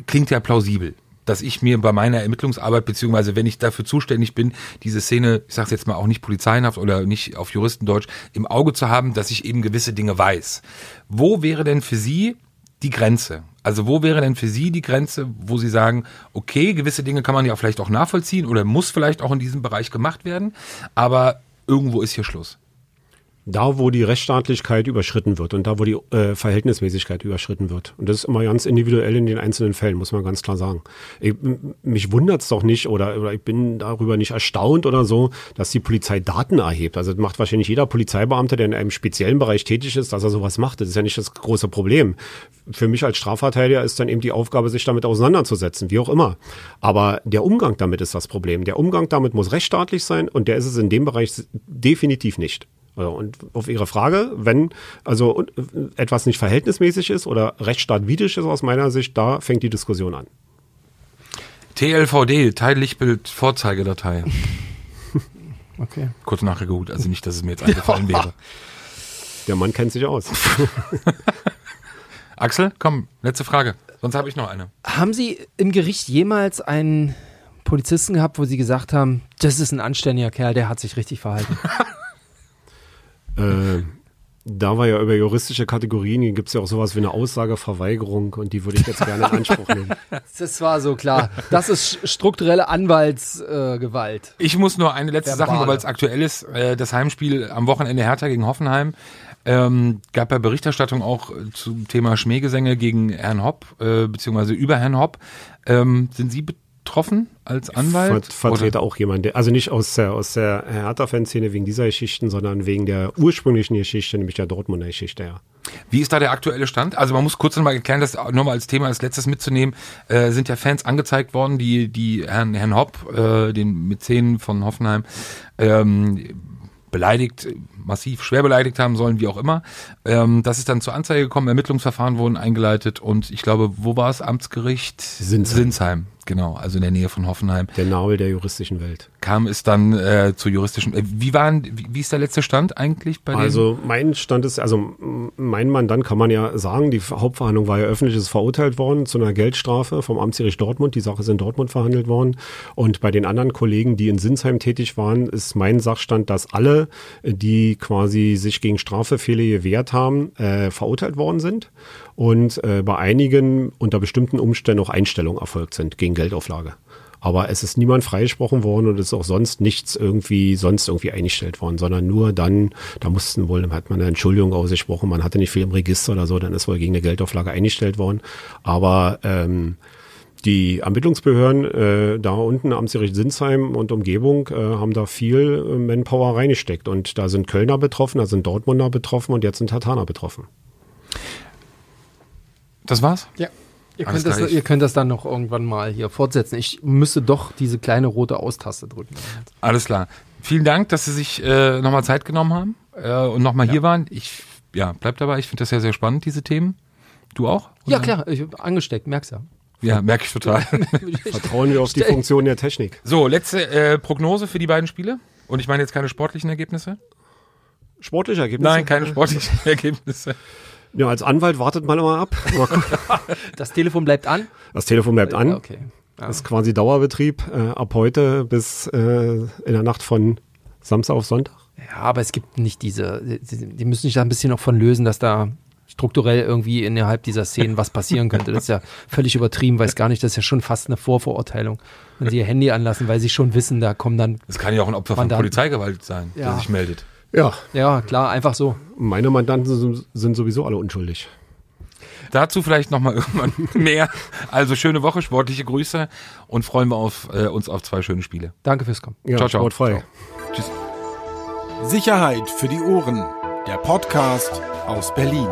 klingt ja plausibel, dass ich mir bei meiner Ermittlungsarbeit, beziehungsweise wenn ich dafür zuständig bin, diese Szene, ich sage jetzt mal auch nicht polizeienhaft oder nicht auf Juristendeutsch, im Auge zu haben, dass ich eben gewisse Dinge weiß. Wo wäre denn für Sie die Grenze? Also wo wäre denn für Sie die Grenze, wo Sie sagen, okay, gewisse Dinge kann man ja vielleicht auch nachvollziehen oder muss vielleicht auch in diesem Bereich gemacht werden, aber irgendwo ist hier Schluss. Da, wo die Rechtsstaatlichkeit überschritten wird und da, wo die äh, Verhältnismäßigkeit überschritten wird. Und das ist immer ganz individuell in den einzelnen Fällen, muss man ganz klar sagen. Ich, mich wundert's doch nicht oder, oder ich bin darüber nicht erstaunt oder so, dass die Polizei Daten erhebt. Also das macht wahrscheinlich jeder Polizeibeamte, der in einem speziellen Bereich tätig ist, dass er sowas macht. Das ist ja nicht das große Problem. Für mich als Strafverteidiger ist dann eben die Aufgabe, sich damit auseinanderzusetzen, wie auch immer. Aber der Umgang damit ist das Problem. Der Umgang damit muss rechtsstaatlich sein und der ist es in dem Bereich definitiv nicht. Und auf Ihre Frage, wenn also äh, etwas nicht verhältnismäßig ist oder rechtsstaatwidrig ist aus meiner Sicht, da fängt die Diskussion an. TLVD, Teillichtbild Vorzeigedatei. Okay. Kurz nachgeholt, also nicht, dass es mir jetzt eingefallen wäre. Der Mann kennt sich aus. Axel, komm, letzte Frage. Sonst habe ich noch eine. Haben Sie im Gericht jemals einen Polizisten gehabt, wo sie gesagt haben, das ist ein anständiger Kerl, der hat sich richtig verhalten. Äh, da war ja über juristische Kategorien, gibt es ja auch sowas wie eine Aussageverweigerung und die würde ich jetzt gerne in Anspruch nehmen. Das war so klar. Das ist strukturelle Anwaltsgewalt. Äh, Ich muss nur eine letzte Verbale. Sache, weil es aktuell ist. Äh, das Heimspiel am Wochenende Hertha gegen Hoffenheim. Ähm, gab ja Berichterstattung auch äh, zum Thema Schmähgesänge gegen Herrn Hopp, äh, beziehungsweise über Herrn Hopp. Ähm, sind Sie betroffen als Anwalt? Ver vertrete auch jemand, der, also nicht aus der, aus der Hertha-Fanszene wegen dieser Geschichten, sondern wegen der ursprünglichen Geschichte, nämlich der Dortmunder Geschichte, ja. Wie ist da der aktuelle Stand? Also man muss kurz nochmal erklären, das nur mal als Thema als letztes mitzunehmen, äh, sind ja Fans angezeigt worden, die, die Herrn, Herrn Hopp, äh, den Mäzen von Hoffenheim, ähm, beleidigt, massiv schwer beleidigt haben sollen, wie auch immer. Ähm, das ist dann zur Anzeige gekommen, Ermittlungsverfahren wurden eingeleitet und ich glaube, wo war es? Amtsgericht? Sinsheim. Sinsheim, genau, also in der Nähe von Hoffenheim. Der Nabel der juristischen Welt. Kam es dann äh, zu juristischen, äh, wie waren, wie, wie ist der letzte Stand eigentlich bei? Also mein Stand ist, also mein Mandant kann man ja sagen, die Hauptverhandlung war ja öffentlich, ist verurteilt worden zu einer Geldstrafe vom Amtsgericht Dortmund. Die Sache ist in Dortmund verhandelt worden. Und bei den anderen Kollegen, die in Sinsheim tätig waren, ist mein Sachstand, dass alle, die quasi sich gegen Strafbefehle gewehrt haben, äh, verurteilt worden sind. Und äh, bei einigen unter bestimmten Umständen auch Einstellungen erfolgt sind gegen Geldauflage. Aber es ist niemand freigesprochen worden und es ist auch sonst nichts irgendwie, sonst irgendwie eingestellt worden, sondern nur dann, da mussten wohl, hat man eine Entschuldigung ausgesprochen, man hatte nicht viel im Register oder so, dann ist wohl gegen eine Geldauflage eingestellt worden. Aber ähm, die Ermittlungsbehörden äh, da unten am Amtsgericht Sinsheim und Umgebung äh, haben da viel äh, Manpower reingesteckt. Und da sind Kölner betroffen, da sind Dortmunder betroffen und jetzt sind Tataner betroffen. das war's? Ja. Ihr könnt, das, ihr könnt das dann noch irgendwann mal hier fortsetzen. Ich müsste doch diese kleine rote Austaste drücken. Alles klar. Vielen Dank, dass Sie sich äh, nochmal Zeit genommen haben äh, und nochmal hier waren. Ich ja, bleib dabei. Ich finde das ja sehr spannend, diese Themen. Du auch? Ja, Oder? klar, ich angesteckt, merk's ja. Ja, merke ich total. Vertrauen wir auf die Funktion der Technik. so, letzte äh, Prognose für die beiden Spiele. Und ich meine jetzt keine sportlichen Ergebnisse? Sportliche Ergebnisse? Nein, keine sportlichen Ergebnisse. Ja, als Anwalt wartet man immer ab. Das Telefon bleibt an. Das Telefon bleibt an. Ja, okay. Ja. Das ist quasi Dauerbetrieb äh, ab heute bis äh, in der Nacht von Samstag auf Sonntag. Ja, aber es gibt nicht diese, die, die müssen sich da ein bisschen noch von lösen, dass da strukturell irgendwie innerhalb dieser Szenen was passieren könnte. Das ist ja völlig übertrieben, weiß gar nicht, das ist ja schon fast eine Vorverurteilung. Wenn sie ihr Handy anlassen, weil sie schon wissen, da kommen dann, Das kann ja auch ein Opfer von Mandanten. Polizeigewalt sein, der Ja. sich meldet. Ja, ja klar, einfach so. meine Mandanten sind- sowieso alle unschuldig. Dazu vielleicht nochmal irgendwann mehr. Also schöne Woche, sportliche Grüße und freuen wir auf, äh, uns auf zwei schöne Spiele. Danke fürs Kommen. Ja, Ciao, ciao. sportfrei. Tschüss. Sicherheit für die Ohren. Der Podcast aus Berlin.